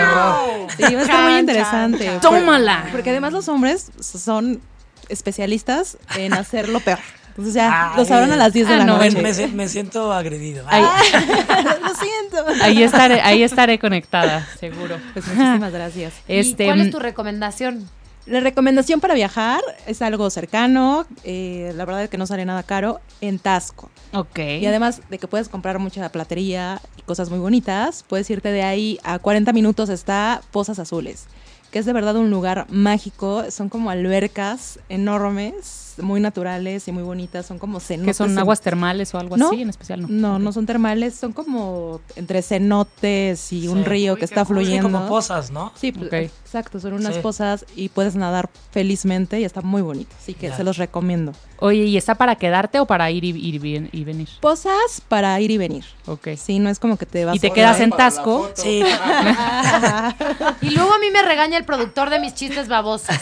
[SPEAKER 6] horror.
[SPEAKER 7] Sí, va a estar muy interesante.
[SPEAKER 5] chan, chan.
[SPEAKER 7] Por-
[SPEAKER 2] ¡Tómala!
[SPEAKER 7] Porque además los hombres son especialistas en hacer lo peor. Entonces ya
[SPEAKER 6] Ay.
[SPEAKER 7] lo sabrán a las 10 de
[SPEAKER 2] Ah,
[SPEAKER 7] la
[SPEAKER 2] no,
[SPEAKER 7] noche.
[SPEAKER 6] Me, si- me siento agredido.
[SPEAKER 2] Ay,
[SPEAKER 7] lo siento.
[SPEAKER 2] ahí estaré, ahí estaré conectada, seguro.
[SPEAKER 7] Pues muchísimas gracias.
[SPEAKER 2] Este,
[SPEAKER 3] ¿Y cuál es
[SPEAKER 2] mm,
[SPEAKER 3] tu recomendación?
[SPEAKER 7] La recomendación para viajar es algo cercano, eh, la verdad es que no sale nada caro, en Tasco.
[SPEAKER 2] Ok.
[SPEAKER 7] Y además de que puedes comprar mucha platería y cosas muy bonitas, puedes irte de ahí a 40 minutos está Pozas Azules, que es de verdad un lugar mágico, son como albercas enormes, muy naturales y muy bonitas, son como cenotes.
[SPEAKER 2] ¿Qué son aguas termales o algo
[SPEAKER 7] ¿No?
[SPEAKER 2] así en especial? No,
[SPEAKER 7] No, no son termales, son como entre cenotes y un río
[SPEAKER 5] Uy,
[SPEAKER 7] que está fluyendo.
[SPEAKER 6] como posas, ¿no?
[SPEAKER 7] Sí, pues,
[SPEAKER 2] Ok.
[SPEAKER 7] Exacto, son unas
[SPEAKER 6] Sí.
[SPEAKER 7] pozas y puedes nadar felizmente y está muy bonito, así que
[SPEAKER 6] Ya.
[SPEAKER 7] se los recomiendo.
[SPEAKER 2] Oye, ¿y está para quedarte o para ir y, ir y bien- y venir?
[SPEAKER 7] Pozas para ir y venir.
[SPEAKER 2] Ok.
[SPEAKER 7] Sí, no es como que te vas
[SPEAKER 2] ¿Y te
[SPEAKER 7] a-
[SPEAKER 2] quedas en Tasco?
[SPEAKER 6] Sí,
[SPEAKER 3] Y luego a mí me regaña el productor de mis chistes babosos.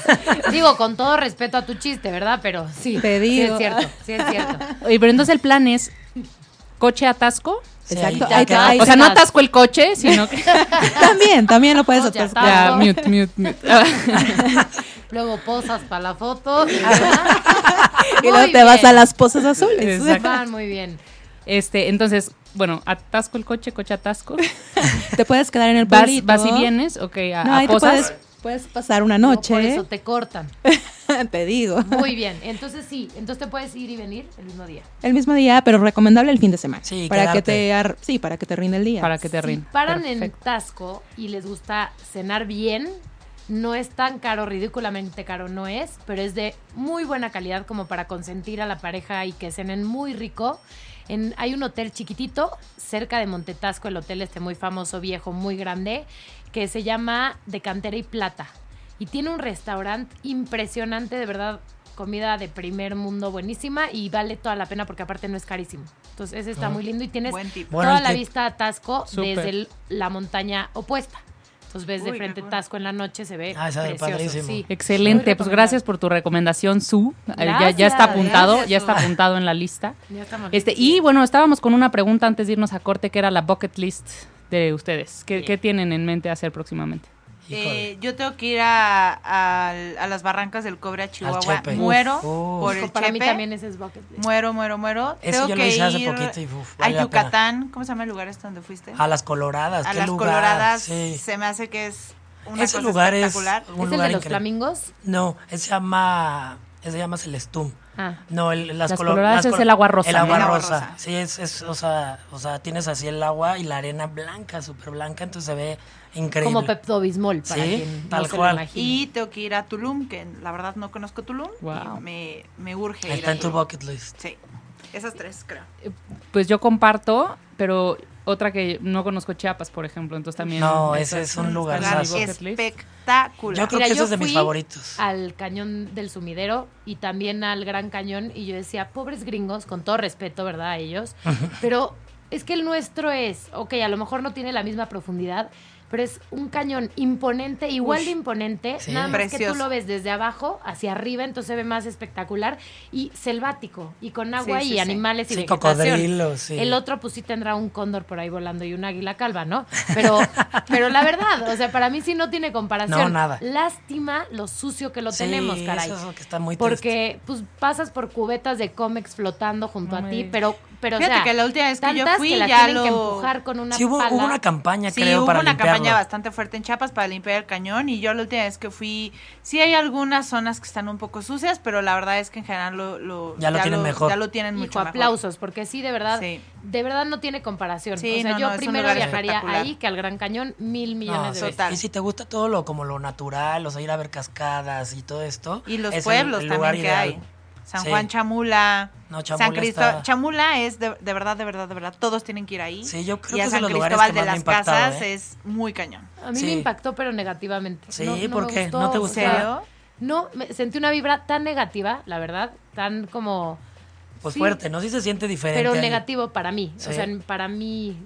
[SPEAKER 3] Digo, con todo respeto a tu chiste, ¿verdad? Pero sí,
[SPEAKER 7] Te
[SPEAKER 3] sí es cierto, sí es cierto.
[SPEAKER 2] Oye, pero entonces el plan es coche atasco.
[SPEAKER 6] sí,
[SPEAKER 7] Exacto.
[SPEAKER 6] ahí
[SPEAKER 7] Ahí
[SPEAKER 6] te
[SPEAKER 7] te-
[SPEAKER 6] quedas.
[SPEAKER 7] ahí
[SPEAKER 2] O sea, no atasco el coche, sino que...
[SPEAKER 7] También, también lo puedes atascar.
[SPEAKER 2] ya, mute, mute, mute.
[SPEAKER 3] Luego posas para la foto. Y,
[SPEAKER 7] Y luego te vas a las pozas azules.
[SPEAKER 2] Exacto.
[SPEAKER 3] Van muy bien.
[SPEAKER 2] Este, entonces, bueno, atasco el coche, coche atasco.
[SPEAKER 7] Te puedes quedar en el
[SPEAKER 2] Vas,
[SPEAKER 7] pueblito.
[SPEAKER 2] vas y vienes, ok, a,
[SPEAKER 7] No,
[SPEAKER 2] a
[SPEAKER 7] ahí te
[SPEAKER 2] posas.
[SPEAKER 7] puedes, puedes pasar una
[SPEAKER 3] No,
[SPEAKER 7] noche.
[SPEAKER 3] por eso te cortan.
[SPEAKER 7] te digo.
[SPEAKER 3] Muy bien. Entonces sí, entonces te puedes ir y venir el mismo día.
[SPEAKER 7] El mismo día, pero recomendable el fin de semana.
[SPEAKER 6] Sí,
[SPEAKER 7] para que te ar- sí, para que te rinde el día.
[SPEAKER 2] Para que te
[SPEAKER 3] Si
[SPEAKER 2] rinda.
[SPEAKER 3] paran en. Tasco y les gusta cenar bien, no es tan caro, ridículamente caro no es, pero es de muy buena calidad como para consentir a la pareja y que cenen muy rico. En, hay un hotel chiquitito cerca de Montetasco, el hotel este muy famoso, viejo, muy grande, que se llama De Cantera y Plata. Y tiene un restaurante impresionante, de verdad, comida de primer mundo buenísima y vale toda la pena porque aparte no es carísimo. Entonces ese está
[SPEAKER 6] Ah.
[SPEAKER 3] muy lindo y tienes toda la vista a Tasco desde el- la montaña opuesta. Entonces ves de
[SPEAKER 5] Uy,
[SPEAKER 3] frente. Tasco en la noche, se ve
[SPEAKER 6] Ah, esa es
[SPEAKER 3] precioso.
[SPEAKER 6] padrísimo.
[SPEAKER 3] Sí.
[SPEAKER 2] Excelente, pues gracias por tu recomendación, Su. Eh, Ya, ya está apuntado,
[SPEAKER 5] gracias,
[SPEAKER 2] ya está apuntado en la lista.
[SPEAKER 3] Ya estamos
[SPEAKER 2] Este, y bueno, estábamos con una pregunta antes de irnos a corte, que era la bucket list de ustedes. ¿Qué, qué tienen en mente hacer próximamente?
[SPEAKER 5] Eh, yo tengo que ir a, a- a las barrancas del Cobre a Chihuahua. Muero
[SPEAKER 6] Uf, uf.
[SPEAKER 5] por el
[SPEAKER 3] Para mí también ese es bucket list.
[SPEAKER 5] Muero, muero, muero. Tengo
[SPEAKER 6] yo lo
[SPEAKER 5] que
[SPEAKER 6] hice hace poquito y, uf,
[SPEAKER 5] a
[SPEAKER 6] vale.
[SPEAKER 5] Yucatán. ¿Cómo se llama el lugar este donde fuiste?
[SPEAKER 6] A las coloradas,
[SPEAKER 5] A
[SPEAKER 6] qué
[SPEAKER 5] las
[SPEAKER 6] lugar.
[SPEAKER 5] Coloradas.
[SPEAKER 6] Sí.
[SPEAKER 5] Se me hace que es una
[SPEAKER 6] Ese
[SPEAKER 5] cosa
[SPEAKER 6] lugar es un
[SPEAKER 3] ¿Es el
[SPEAKER 6] lugar
[SPEAKER 3] de los
[SPEAKER 6] increíble.
[SPEAKER 3] flamingos?
[SPEAKER 6] No, ese se llama, ese se llama Celestum.
[SPEAKER 3] Ah.
[SPEAKER 6] No, el, las,
[SPEAKER 2] Las
[SPEAKER 6] colo-
[SPEAKER 2] coloradas
[SPEAKER 6] las
[SPEAKER 2] es el agua rosa,
[SPEAKER 6] El agua
[SPEAKER 5] El agua
[SPEAKER 6] rosa.
[SPEAKER 5] rosa.
[SPEAKER 6] Sí, es, es, o sea, o sea, tienes así el agua y la arena blanca, súper blanca, entonces se ve increíble.
[SPEAKER 3] Como Pepto Bismol, para
[SPEAKER 6] Sí,
[SPEAKER 3] quien
[SPEAKER 6] tal
[SPEAKER 3] no se
[SPEAKER 6] cual.
[SPEAKER 3] lo.
[SPEAKER 5] Y tengo que ir a Tulum, que la verdad no conozco Tulum.
[SPEAKER 2] Wow.
[SPEAKER 5] Y me, me urge ir
[SPEAKER 6] Está
[SPEAKER 5] a
[SPEAKER 6] en tu bucket list.
[SPEAKER 5] Sí, esas tres creo.
[SPEAKER 2] Pues yo comparto, pero otra que no conozco Chiapas, por ejemplo, entonces también...
[SPEAKER 6] No, ese es un lugar.
[SPEAKER 5] Espectacular.
[SPEAKER 6] Yo creo
[SPEAKER 3] Mira,
[SPEAKER 6] que ese
[SPEAKER 3] yo
[SPEAKER 6] es de mis favoritos.
[SPEAKER 3] Al cañón del sumidero y también al Gran Cañón. Y yo decía, pobres gringos, con todo respeto, ¿verdad? A ellos. Pero es que el nuestro es, ok, a lo mejor no tiene la misma profundidad, pero es un cañón imponente, igual de imponente,
[SPEAKER 6] Sí.
[SPEAKER 3] nada más que tú
[SPEAKER 5] Precioso.
[SPEAKER 3] lo ves desde abajo hacia arriba, entonces se ve más espectacular y selvático, y con agua
[SPEAKER 5] Sí, sí,
[SPEAKER 3] y
[SPEAKER 5] sí.
[SPEAKER 3] animales y
[SPEAKER 6] Sí,
[SPEAKER 3] vegetación.
[SPEAKER 6] cocodrilos, sí.
[SPEAKER 3] El otro pues sí tendrá un cóndor por ahí volando y un águila calva, ¿no? Pero, pero la verdad, o sea, para mí sí no tiene comparación.
[SPEAKER 6] No, nada.
[SPEAKER 3] Lástima lo sucio que lo
[SPEAKER 6] Sí,
[SPEAKER 3] tenemos, caray.
[SPEAKER 6] eso es lo que está muy triste.
[SPEAKER 3] Porque pues pasas por cubetas de cómics flotando junto
[SPEAKER 2] No
[SPEAKER 3] a ti,
[SPEAKER 2] digas.
[SPEAKER 3] Pero, pero o
[SPEAKER 5] Fíjate
[SPEAKER 3] sea,
[SPEAKER 5] que la última vez que yo fui
[SPEAKER 3] que la
[SPEAKER 5] ya lo...
[SPEAKER 3] que empujar con una
[SPEAKER 6] Sí, hubo,
[SPEAKER 3] pala.
[SPEAKER 6] hubo una campaña,
[SPEAKER 5] Sí,
[SPEAKER 6] creo,
[SPEAKER 5] hubo
[SPEAKER 6] para
[SPEAKER 5] una
[SPEAKER 6] limpiarlo.
[SPEAKER 5] campaña bastante fuerte en Chiapas para limpiar el cañón y yo la última vez que fui, sí hay algunas zonas que están un poco sucias, pero la verdad es que en general lo, lo-
[SPEAKER 6] Ya lo tienen mejor.
[SPEAKER 5] Ya lo tienen
[SPEAKER 3] Hijo,
[SPEAKER 5] mucho mejor.
[SPEAKER 3] aplausos, porque sí, de verdad,
[SPEAKER 5] Sí.
[SPEAKER 3] de verdad no tiene comparación.
[SPEAKER 5] Sí,
[SPEAKER 3] o sea,
[SPEAKER 5] no,
[SPEAKER 3] yo
[SPEAKER 5] no,
[SPEAKER 3] primero viajaría ahí que al Gran Cañón mil millones
[SPEAKER 6] No,
[SPEAKER 3] de
[SPEAKER 6] sí.
[SPEAKER 3] veces.
[SPEAKER 5] Total.
[SPEAKER 6] Y si te gusta todo lo como lo natural, o sea, ir a ver cascadas y todo esto.
[SPEAKER 5] Y los
[SPEAKER 6] es
[SPEAKER 5] pueblos
[SPEAKER 6] el lugar
[SPEAKER 5] también que hay. San
[SPEAKER 6] Sí.
[SPEAKER 5] Juan Chamula,
[SPEAKER 6] No, Chamula
[SPEAKER 5] San Cristóbal.
[SPEAKER 6] está-
[SPEAKER 5] Chamula es de, de verdad, de verdad, de verdad. Todos tienen que ir ahí.
[SPEAKER 6] Sí, yo creo
[SPEAKER 5] y
[SPEAKER 6] que
[SPEAKER 5] a San Cristóbal
[SPEAKER 6] que
[SPEAKER 5] de las Casas
[SPEAKER 6] ¿eh?
[SPEAKER 5] es muy cañón.
[SPEAKER 3] A mí
[SPEAKER 6] Sí.
[SPEAKER 3] me impactó, pero negativamente.
[SPEAKER 6] Sí,
[SPEAKER 3] No- no
[SPEAKER 6] ¿por
[SPEAKER 3] me
[SPEAKER 6] qué?
[SPEAKER 3] gustó,
[SPEAKER 6] ¿No te gustó?
[SPEAKER 3] No, me sentí una vibra tan negativa, la verdad, tan como...
[SPEAKER 6] Pues
[SPEAKER 3] Sí,
[SPEAKER 6] fuerte, ¿no? Sí se siente diferente.
[SPEAKER 3] Pero
[SPEAKER 6] ahí.
[SPEAKER 3] negativo para mí,
[SPEAKER 6] Sí.
[SPEAKER 3] o sea, para mi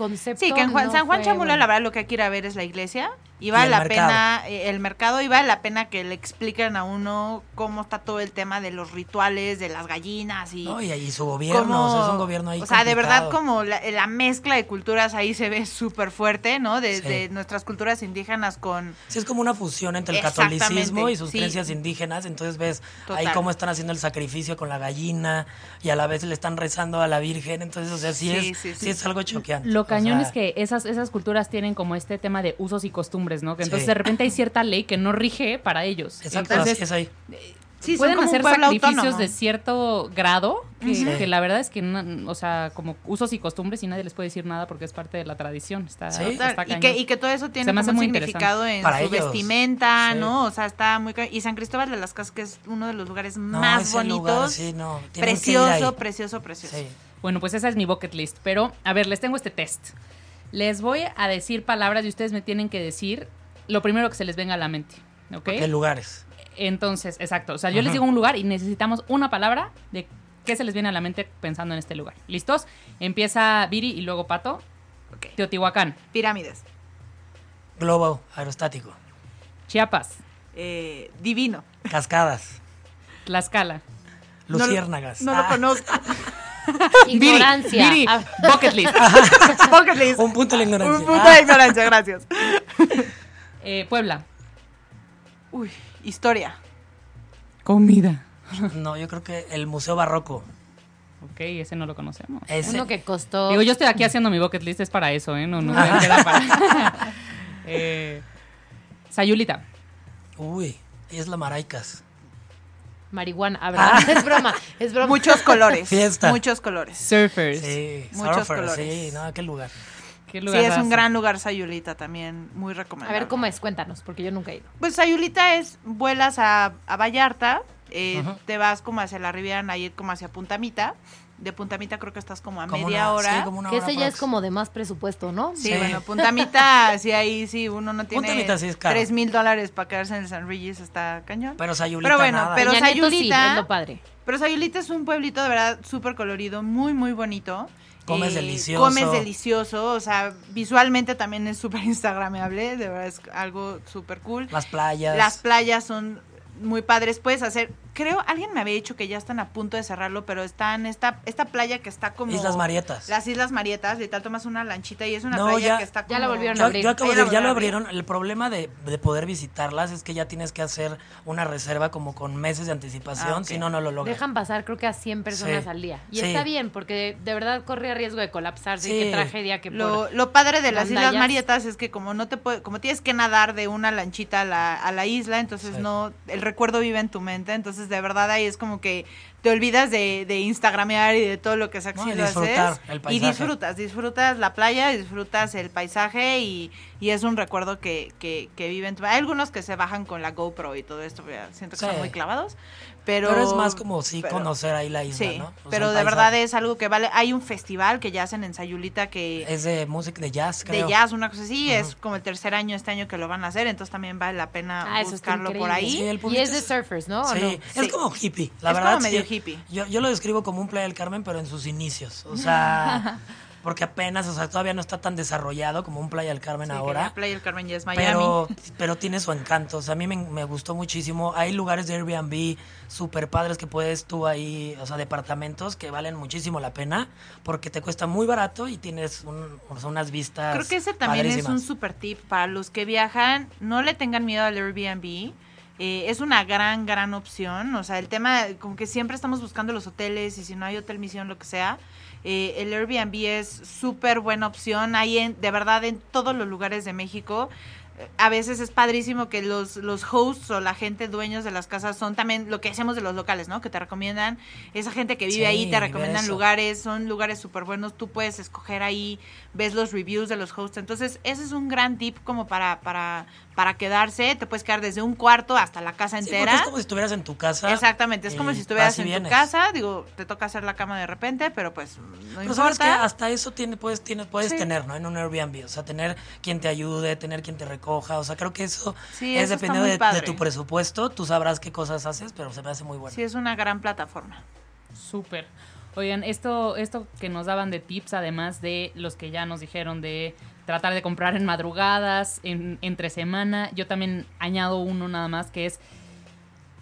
[SPEAKER 3] concepto
[SPEAKER 5] Sí, que en Juan-
[SPEAKER 3] no
[SPEAKER 5] San Juan
[SPEAKER 3] fue
[SPEAKER 5] Chamula,
[SPEAKER 3] bueno.
[SPEAKER 5] la verdad, lo que hay que ir a ver es la iglesia. Y vale la
[SPEAKER 6] mercado.
[SPEAKER 5] pena, eh, el mercado, y vale la pena que le expliquen a uno cómo está todo el tema de los rituales, de las gallinas y...
[SPEAKER 6] No, y ahí su gobierno,
[SPEAKER 5] cómo-
[SPEAKER 6] o sea, es un gobierno ahí
[SPEAKER 5] O sea, de verdad como la, la mezcla de culturas ahí se ve súper fuerte, ¿no? Desde
[SPEAKER 6] Sí.
[SPEAKER 5] nuestras culturas indígenas con...
[SPEAKER 6] Sí, es como una fusión entre el catolicismo y sus
[SPEAKER 5] sí.
[SPEAKER 6] creencias indígenas. Entonces ves ahí cómo están haciendo el sacrificio con la gallina y a la vez le están rezando a la Virgen. Entonces, o sea, sí,
[SPEAKER 5] Sí,
[SPEAKER 6] es,
[SPEAKER 5] sí,
[SPEAKER 6] sí,
[SPEAKER 5] sí.
[SPEAKER 6] es algo choqueante.
[SPEAKER 2] Lo
[SPEAKER 6] O
[SPEAKER 2] cañón
[SPEAKER 6] sea,
[SPEAKER 2] es que esas, esas culturas tienen como este tema de usos y costumbres, ¿no? Que entonces
[SPEAKER 6] Sí.
[SPEAKER 2] de repente hay cierta ley que no rige para ellos.
[SPEAKER 6] Exacto,
[SPEAKER 2] Entonces,
[SPEAKER 6] es ahí.
[SPEAKER 5] Sí,
[SPEAKER 2] pueden hacer sacrificios
[SPEAKER 5] autónomo.
[SPEAKER 2] de cierto grado que, la verdad es que, no- o sea, como usos y costumbres y nadie les puede decir nada porque es parte de la tradición. Está,
[SPEAKER 6] Sí.
[SPEAKER 2] está
[SPEAKER 5] y,
[SPEAKER 2] cañón.
[SPEAKER 5] que, y que todo eso tiene como un significado en
[SPEAKER 6] Para
[SPEAKER 5] su
[SPEAKER 6] ellos.
[SPEAKER 5] vestimenta,
[SPEAKER 6] Sí.
[SPEAKER 5] ¿no? O sea, está muy... Y San Cristóbal de las Casas, que es uno de los lugares
[SPEAKER 6] No,
[SPEAKER 5] más bonitos.
[SPEAKER 6] lugar, sí, no, ahí.
[SPEAKER 5] precioso, precioso, precioso.
[SPEAKER 2] Bueno, pues esa es mi bucket list. Pero, a ver, les tengo este test. Les voy a decir palabras y ustedes me tienen que decir lo primero que se les venga a la mente. ¿Ok?
[SPEAKER 6] De lugares.
[SPEAKER 2] Entonces, exacto. O sea, yo les digo un lugar y necesitamos una palabra de qué se les viene a la mente pensando en este lugar. ¿Listos? Empieza Viri y luego Pato. Teotihuacán,
[SPEAKER 5] Pirámides.
[SPEAKER 6] Globo aerostático.
[SPEAKER 2] Chiapas,
[SPEAKER 5] Eh, divino.
[SPEAKER 6] Cascadas.
[SPEAKER 2] Tlaxcala,
[SPEAKER 5] No lo-
[SPEAKER 6] Luciérnagas.
[SPEAKER 5] No lo
[SPEAKER 6] Ah,
[SPEAKER 5] conozco.
[SPEAKER 3] Ignorancia.
[SPEAKER 2] Viri,
[SPEAKER 3] Ah,
[SPEAKER 2] bucket list.
[SPEAKER 5] Bucket list.
[SPEAKER 6] Un punto de la ignorancia.
[SPEAKER 5] Un punto
[SPEAKER 6] Ah,
[SPEAKER 5] de ignorancia, gracias.
[SPEAKER 2] Eh, Puebla,
[SPEAKER 5] Uy, historia.
[SPEAKER 2] comida.
[SPEAKER 6] No, yo creo que el Museo Barroco.
[SPEAKER 2] Ok, ese no lo conocemos.
[SPEAKER 6] Ese.
[SPEAKER 3] Uno que costó.
[SPEAKER 2] Digo, yo estoy aquí haciendo mi bucket list, es para eso, ¿eh? No, no me queda para... eh, Sayulita,
[SPEAKER 6] Uy, es la Maraicas.
[SPEAKER 3] Marihuana. A ver, es broma. Es broma.
[SPEAKER 5] Muchos colores.
[SPEAKER 6] Fiesta.
[SPEAKER 5] Muchos colores.
[SPEAKER 2] surfers.
[SPEAKER 6] Sí,
[SPEAKER 5] Muchos
[SPEAKER 6] surfer,
[SPEAKER 5] colores.
[SPEAKER 6] Sí, no, qué lugar.
[SPEAKER 2] ¿Qué
[SPEAKER 5] Sí, es un gran lugar Sayulita también, muy
[SPEAKER 3] A
[SPEAKER 5] recomendable.
[SPEAKER 3] ver cómo es, cuéntanos, porque yo nunca he ido.
[SPEAKER 5] Pues Sayulita es, vuelas a, a Vallarta, eh, te vas como hacia la Riviera Nayib, como hacia Puntamita. De Puntamita creo que estás como a
[SPEAKER 6] Como
[SPEAKER 5] media
[SPEAKER 6] una-
[SPEAKER 5] hora.
[SPEAKER 6] sí, como una
[SPEAKER 3] Que
[SPEAKER 6] hora
[SPEAKER 3] ese ya es como de más presupuesto, ¿no?
[SPEAKER 5] Sí,
[SPEAKER 6] Sí.
[SPEAKER 5] bueno, Puntamita, sí, ahí sí, uno no tiene
[SPEAKER 6] Puntamita sí es caro.
[SPEAKER 5] 3 mil dólares para quedarse en el San Regis, está cañón.
[SPEAKER 6] Pero Sayulita
[SPEAKER 5] Pero bueno,
[SPEAKER 6] nada.
[SPEAKER 5] pero
[SPEAKER 3] Peña Nieto sí,
[SPEAKER 5] Sayulita-
[SPEAKER 3] es lo padre.
[SPEAKER 5] Pero Sayulita es un pueblito de verdad súper colorido, muy, muy bonito. Eh,
[SPEAKER 6] Comes delicioso.
[SPEAKER 5] Comes delicioso, o sea, visualmente también es súper instagramable, de verdad es algo súper cool.
[SPEAKER 6] Las playas.
[SPEAKER 5] Las playas son muy padres, puedes hacer, creo, alguien me había dicho que ya están a punto de cerrarlo, pero están esta, esta playa que está como...
[SPEAKER 6] Islas Marietas.
[SPEAKER 5] Las Islas Marietas, literal tomas una lanchita y es una
[SPEAKER 6] No,
[SPEAKER 5] playa
[SPEAKER 6] ya-
[SPEAKER 5] que está como...
[SPEAKER 3] ya la volvieron a
[SPEAKER 6] Yo,
[SPEAKER 3] abrir.
[SPEAKER 6] yo acabo de ya lo
[SPEAKER 5] a
[SPEAKER 6] abrieron. El problema de, de poder visitarlas es que ya tienes que hacer una reserva como con meses de anticipación,
[SPEAKER 5] Ah,
[SPEAKER 6] si no, no lo logras.
[SPEAKER 3] Dejan pasar creo que a 100 personas
[SPEAKER 6] Sí.
[SPEAKER 3] al día. Y
[SPEAKER 6] Sí.
[SPEAKER 3] está bien, porque de verdad corre riesgo de colapsarse y
[SPEAKER 6] Sí.
[SPEAKER 3] qué tragedia que
[SPEAKER 5] Lo,
[SPEAKER 3] por...
[SPEAKER 5] lo padre de las Islas. Marietas es que como no te puede, como tienes que nadar de una lanchita a la, a la isla, entonces
[SPEAKER 6] Sí.
[SPEAKER 5] no, el recuerdo vive en tu mente, entonces de verdad ahí es como que te olvidas de, de instagramear y de todo lo que se
[SPEAKER 6] No,
[SPEAKER 5] haces
[SPEAKER 6] el
[SPEAKER 5] y disfrutas, disfrutas la playa, disfrutas el paisaje y, y es un recuerdo que, que, que vive en tu Hay algunos que se bajan con la GoPro y todo esto, siento que
[SPEAKER 6] Sí.
[SPEAKER 5] son muy clavados, pero...
[SPEAKER 6] Pero es más como sí
[SPEAKER 5] pero-
[SPEAKER 6] conocer ahí la isla,
[SPEAKER 5] Sí,
[SPEAKER 6] ¿no? O
[SPEAKER 5] pero de verdad es algo que vale. Hay un festival que ya hacen en Sayulita que
[SPEAKER 6] Es de música, de jazz, creo.
[SPEAKER 5] de jazz, una cosa así, es como el tercer año este año que lo van a hacer, entonces también vale la pena
[SPEAKER 3] Ah,
[SPEAKER 5] buscarlo por ahí.
[SPEAKER 6] Sí, el
[SPEAKER 3] Y es de surfers, ¿no? ¿O
[SPEAKER 6] Sí,
[SPEAKER 3] no?
[SPEAKER 6] es
[SPEAKER 5] Sí.
[SPEAKER 6] como hippie, la
[SPEAKER 5] Es
[SPEAKER 6] verdad.
[SPEAKER 5] como medio
[SPEAKER 6] sí.
[SPEAKER 5] hippie.
[SPEAKER 6] Yo, yo lo describo como un Playa del Carmen, pero en sus inicios. O sea, porque apenas, o sea, todavía no está tan desarrollado como un Playa del Carmen
[SPEAKER 5] Sí,
[SPEAKER 6] ahora.
[SPEAKER 5] ya Playa del Carmen ya es Miami.
[SPEAKER 6] Pero, pero tiene su encanto. O sea, a mí me, me gustó muchísimo. Hay lugares de Airbnb súper padres que puedes tú ahí, o sea, departamentos que valen muchísimo la pena porque te cuesta muy barato y tienes un- o sea, unas vistas.
[SPEAKER 5] Creo que ese también es un super tip para los que viajan, no le tengan miedo al Airbnb. eh, es una gran, gran opción. O sea, el tema, como que siempre estamos buscando los hoteles y si no hay hotel misión, lo que sea. Eh, el Airbnb es súper buena opción. Hay en, de verdad en todos los lugares de México. A veces es padrísimo que los, los hosts o la gente dueños de las casas son también lo que hacemos de los locales, ¿no? Que te recomiendan, esa gente que vive
[SPEAKER 6] Sí,
[SPEAKER 5] ahí te recomiendan lugares, son lugares súper buenos, tú puedes escoger ahí, ves los reviews de los hosts. Entonces, ese es un gran tip como para, para, para quedarse. Te puedes quedar desde un cuarto hasta la casa
[SPEAKER 6] Sí,
[SPEAKER 5] entera.
[SPEAKER 6] es como si estuvieras en tu casa.
[SPEAKER 5] Exactamente, es como si estuvieras en tu casa, digo, te toca hacer la cama de repente, pero pues no
[SPEAKER 6] Pero sabes que hasta eso tiene, puedes, tienes, puedes
[SPEAKER 5] Sí.
[SPEAKER 6] tener, ¿no? En un Airbnb. O sea, tener quien te ayude, tener quien te recoja. O sea, creo que eso
[SPEAKER 5] Sí,
[SPEAKER 6] es
[SPEAKER 5] eso
[SPEAKER 6] dependiendo de, tu presupuesto. Tú sabrás qué cosas haces, pero se me hace muy bueno.
[SPEAKER 5] Sí, es una gran plataforma.
[SPEAKER 2] Súper. Oigan, esto, esto que nos daban de tips, además de los que ya nos dijeron de tratar de comprar en madrugadas, en, entre semana. Yo también añado uno nada más que es,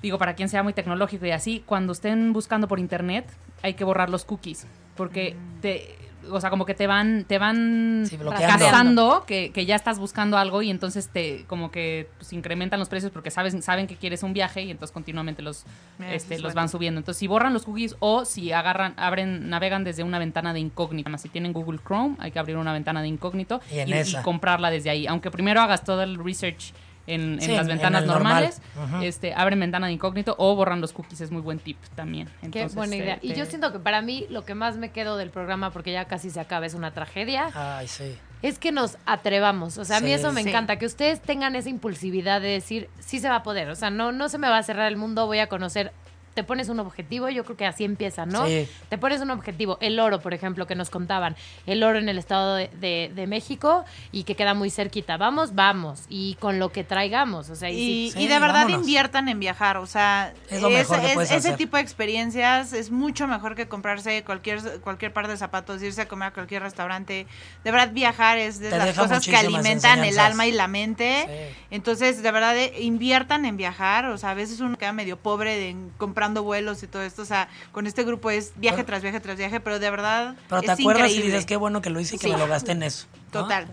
[SPEAKER 2] digo, para quien sea muy tecnológico y así, cuando estén buscando por internet hay que borrar los cookies, porque te, o sea, como que te van, te van
[SPEAKER 6] Sí,
[SPEAKER 2] cazando que, que ya estás buscando algo y entonces te, como que pues, incrementan los precios porque sabes, saben que quieres un viaje y entonces continuamente los,
[SPEAKER 5] Mira,
[SPEAKER 2] este, los
[SPEAKER 5] bueno.
[SPEAKER 2] van subiendo. Entonces, si borran los cookies o si agarran, abren, navegan desde una ventana de incógnito. Si tienen Google Chrome, hay que abrir una ventana de incógnito
[SPEAKER 6] Y
[SPEAKER 2] y comprarla desde ahí. Aunque primero hagas todo el research en, las
[SPEAKER 6] en-
[SPEAKER 2] ventanas
[SPEAKER 6] en el normal.
[SPEAKER 2] normales, este, abren ventana de incógnito o borran los cookies. Es muy buen tip también.
[SPEAKER 3] Qué buena idea.
[SPEAKER 2] eh,
[SPEAKER 3] Y yo siento que para mí lo que más me quedo del programa, porque ya casi se acaba, es una tragedia,
[SPEAKER 6] Ay, sí.
[SPEAKER 3] es que nos atrevamos. O sea, a mí eso me
[SPEAKER 5] Sí.
[SPEAKER 3] encanta, que ustedes tengan esa impulsividad de decir, sí se va a poder. O sea, no, no se me va a cerrar el mundo, voy a conocer. Te pones un objetivo, yo creo que así empieza, ¿no?
[SPEAKER 6] Sí.
[SPEAKER 3] Te pones un objetivo, el oro, por ejemplo, que nos contaban, el oro en el Estado de, de- de México y que queda muy cerquita. Vamos, vamos, y con lo que traigamos, o sea, y,
[SPEAKER 5] Y,
[SPEAKER 3] sí-
[SPEAKER 5] y
[SPEAKER 6] Sí,
[SPEAKER 5] de verdad
[SPEAKER 6] vámonos.
[SPEAKER 5] inviertan en viajar, o sea,
[SPEAKER 6] Es lo mejor que puedes
[SPEAKER 5] ese tipo de experiencias es mucho mejor que comprarse cualquier cualquier par de zapatos, irse a comer a cualquier restaurante. De verdad viajar es de
[SPEAKER 6] Te
[SPEAKER 5] las cosas que alimentan el alma y la mente.
[SPEAKER 6] Sí.
[SPEAKER 5] Entonces, de verdad eh, inviertan en viajar, o sea, a veces uno queda medio pobre de, en- comprando vuelos y todo esto, o sea, con este grupo es viaje
[SPEAKER 6] Pero-
[SPEAKER 5] tras viaje tras viaje, pero de verdad
[SPEAKER 6] Pero te
[SPEAKER 5] es
[SPEAKER 6] acuerdas y
[SPEAKER 5] increíble.
[SPEAKER 6] dices, qué bueno que lo hice y que
[SPEAKER 5] Sí.
[SPEAKER 6] me lo gasté en eso. ¿no?
[SPEAKER 5] Total.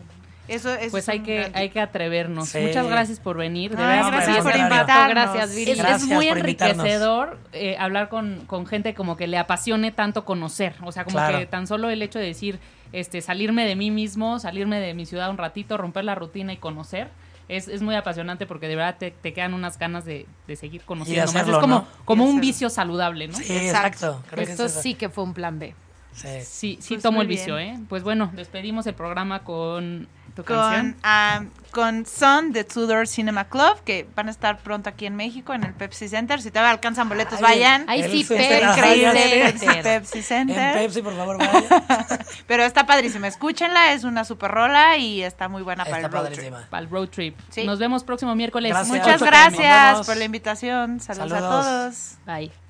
[SPEAKER 5] Eso, eso
[SPEAKER 2] Pues
[SPEAKER 5] es
[SPEAKER 2] hay que,
[SPEAKER 5] gran
[SPEAKER 2] hay que atrevernos.
[SPEAKER 6] Sí.
[SPEAKER 2] Muchas gracias por venir. De
[SPEAKER 5] Ay,
[SPEAKER 2] verdad,
[SPEAKER 5] gracias
[SPEAKER 6] por
[SPEAKER 2] gracias.
[SPEAKER 5] invitarnos.
[SPEAKER 3] Gracias, Viri.
[SPEAKER 2] Es, es muy enriquecedor eh, hablar con, con gente como que le apasione tanto conocer. O sea, como
[SPEAKER 6] Claro.
[SPEAKER 2] que tan solo el hecho de decir, este, salirme de mí mismo, salirme de mi ciudad un ratito, romper la rutina y conocer. Es, es muy apasionante porque de verdad te, te quedan unas ganas de, de seguir conociendo más.
[SPEAKER 6] hacerlo,
[SPEAKER 2] Es como,
[SPEAKER 6] ¿no?
[SPEAKER 2] como
[SPEAKER 5] Y
[SPEAKER 2] un
[SPEAKER 5] hacerlo.
[SPEAKER 2] vicio saludable, ¿no?
[SPEAKER 6] Sí,
[SPEAKER 5] Exacto.
[SPEAKER 6] exacto. Creo que
[SPEAKER 3] esto
[SPEAKER 6] es eso.
[SPEAKER 3] sí que fue un plan B.
[SPEAKER 6] Sí.
[SPEAKER 2] Sí, sí
[SPEAKER 5] Pues
[SPEAKER 2] tomo el vicio,
[SPEAKER 5] bien.
[SPEAKER 2] ¿eh? Pues bueno, despedimos el programa con tu canción.
[SPEAKER 5] con, ah, con Son de Tudor Cinema Club, que van a estar pronto aquí en México, en el Pepsi Center. Si todavía alcanzan boletos,
[SPEAKER 6] Ay,
[SPEAKER 5] vayan.
[SPEAKER 3] Ay,
[SPEAKER 6] Él
[SPEAKER 3] sí, Pepsi Center.
[SPEAKER 5] Pepsi, Pepsi
[SPEAKER 6] En
[SPEAKER 5] Center.
[SPEAKER 6] Pepsi, por favor, vaya.
[SPEAKER 5] Pero está padrísima, escúchenla, es una super rola y está muy buena para el road
[SPEAKER 6] padrísima.
[SPEAKER 2] Para el road trip.
[SPEAKER 5] Sí.
[SPEAKER 2] Nos vemos próximo miércoles.
[SPEAKER 6] Gracias.
[SPEAKER 5] trip. Muchas gracias por la invitación. Saludos, a
[SPEAKER 6] Saludos.
[SPEAKER 5] todos.
[SPEAKER 2] Bye.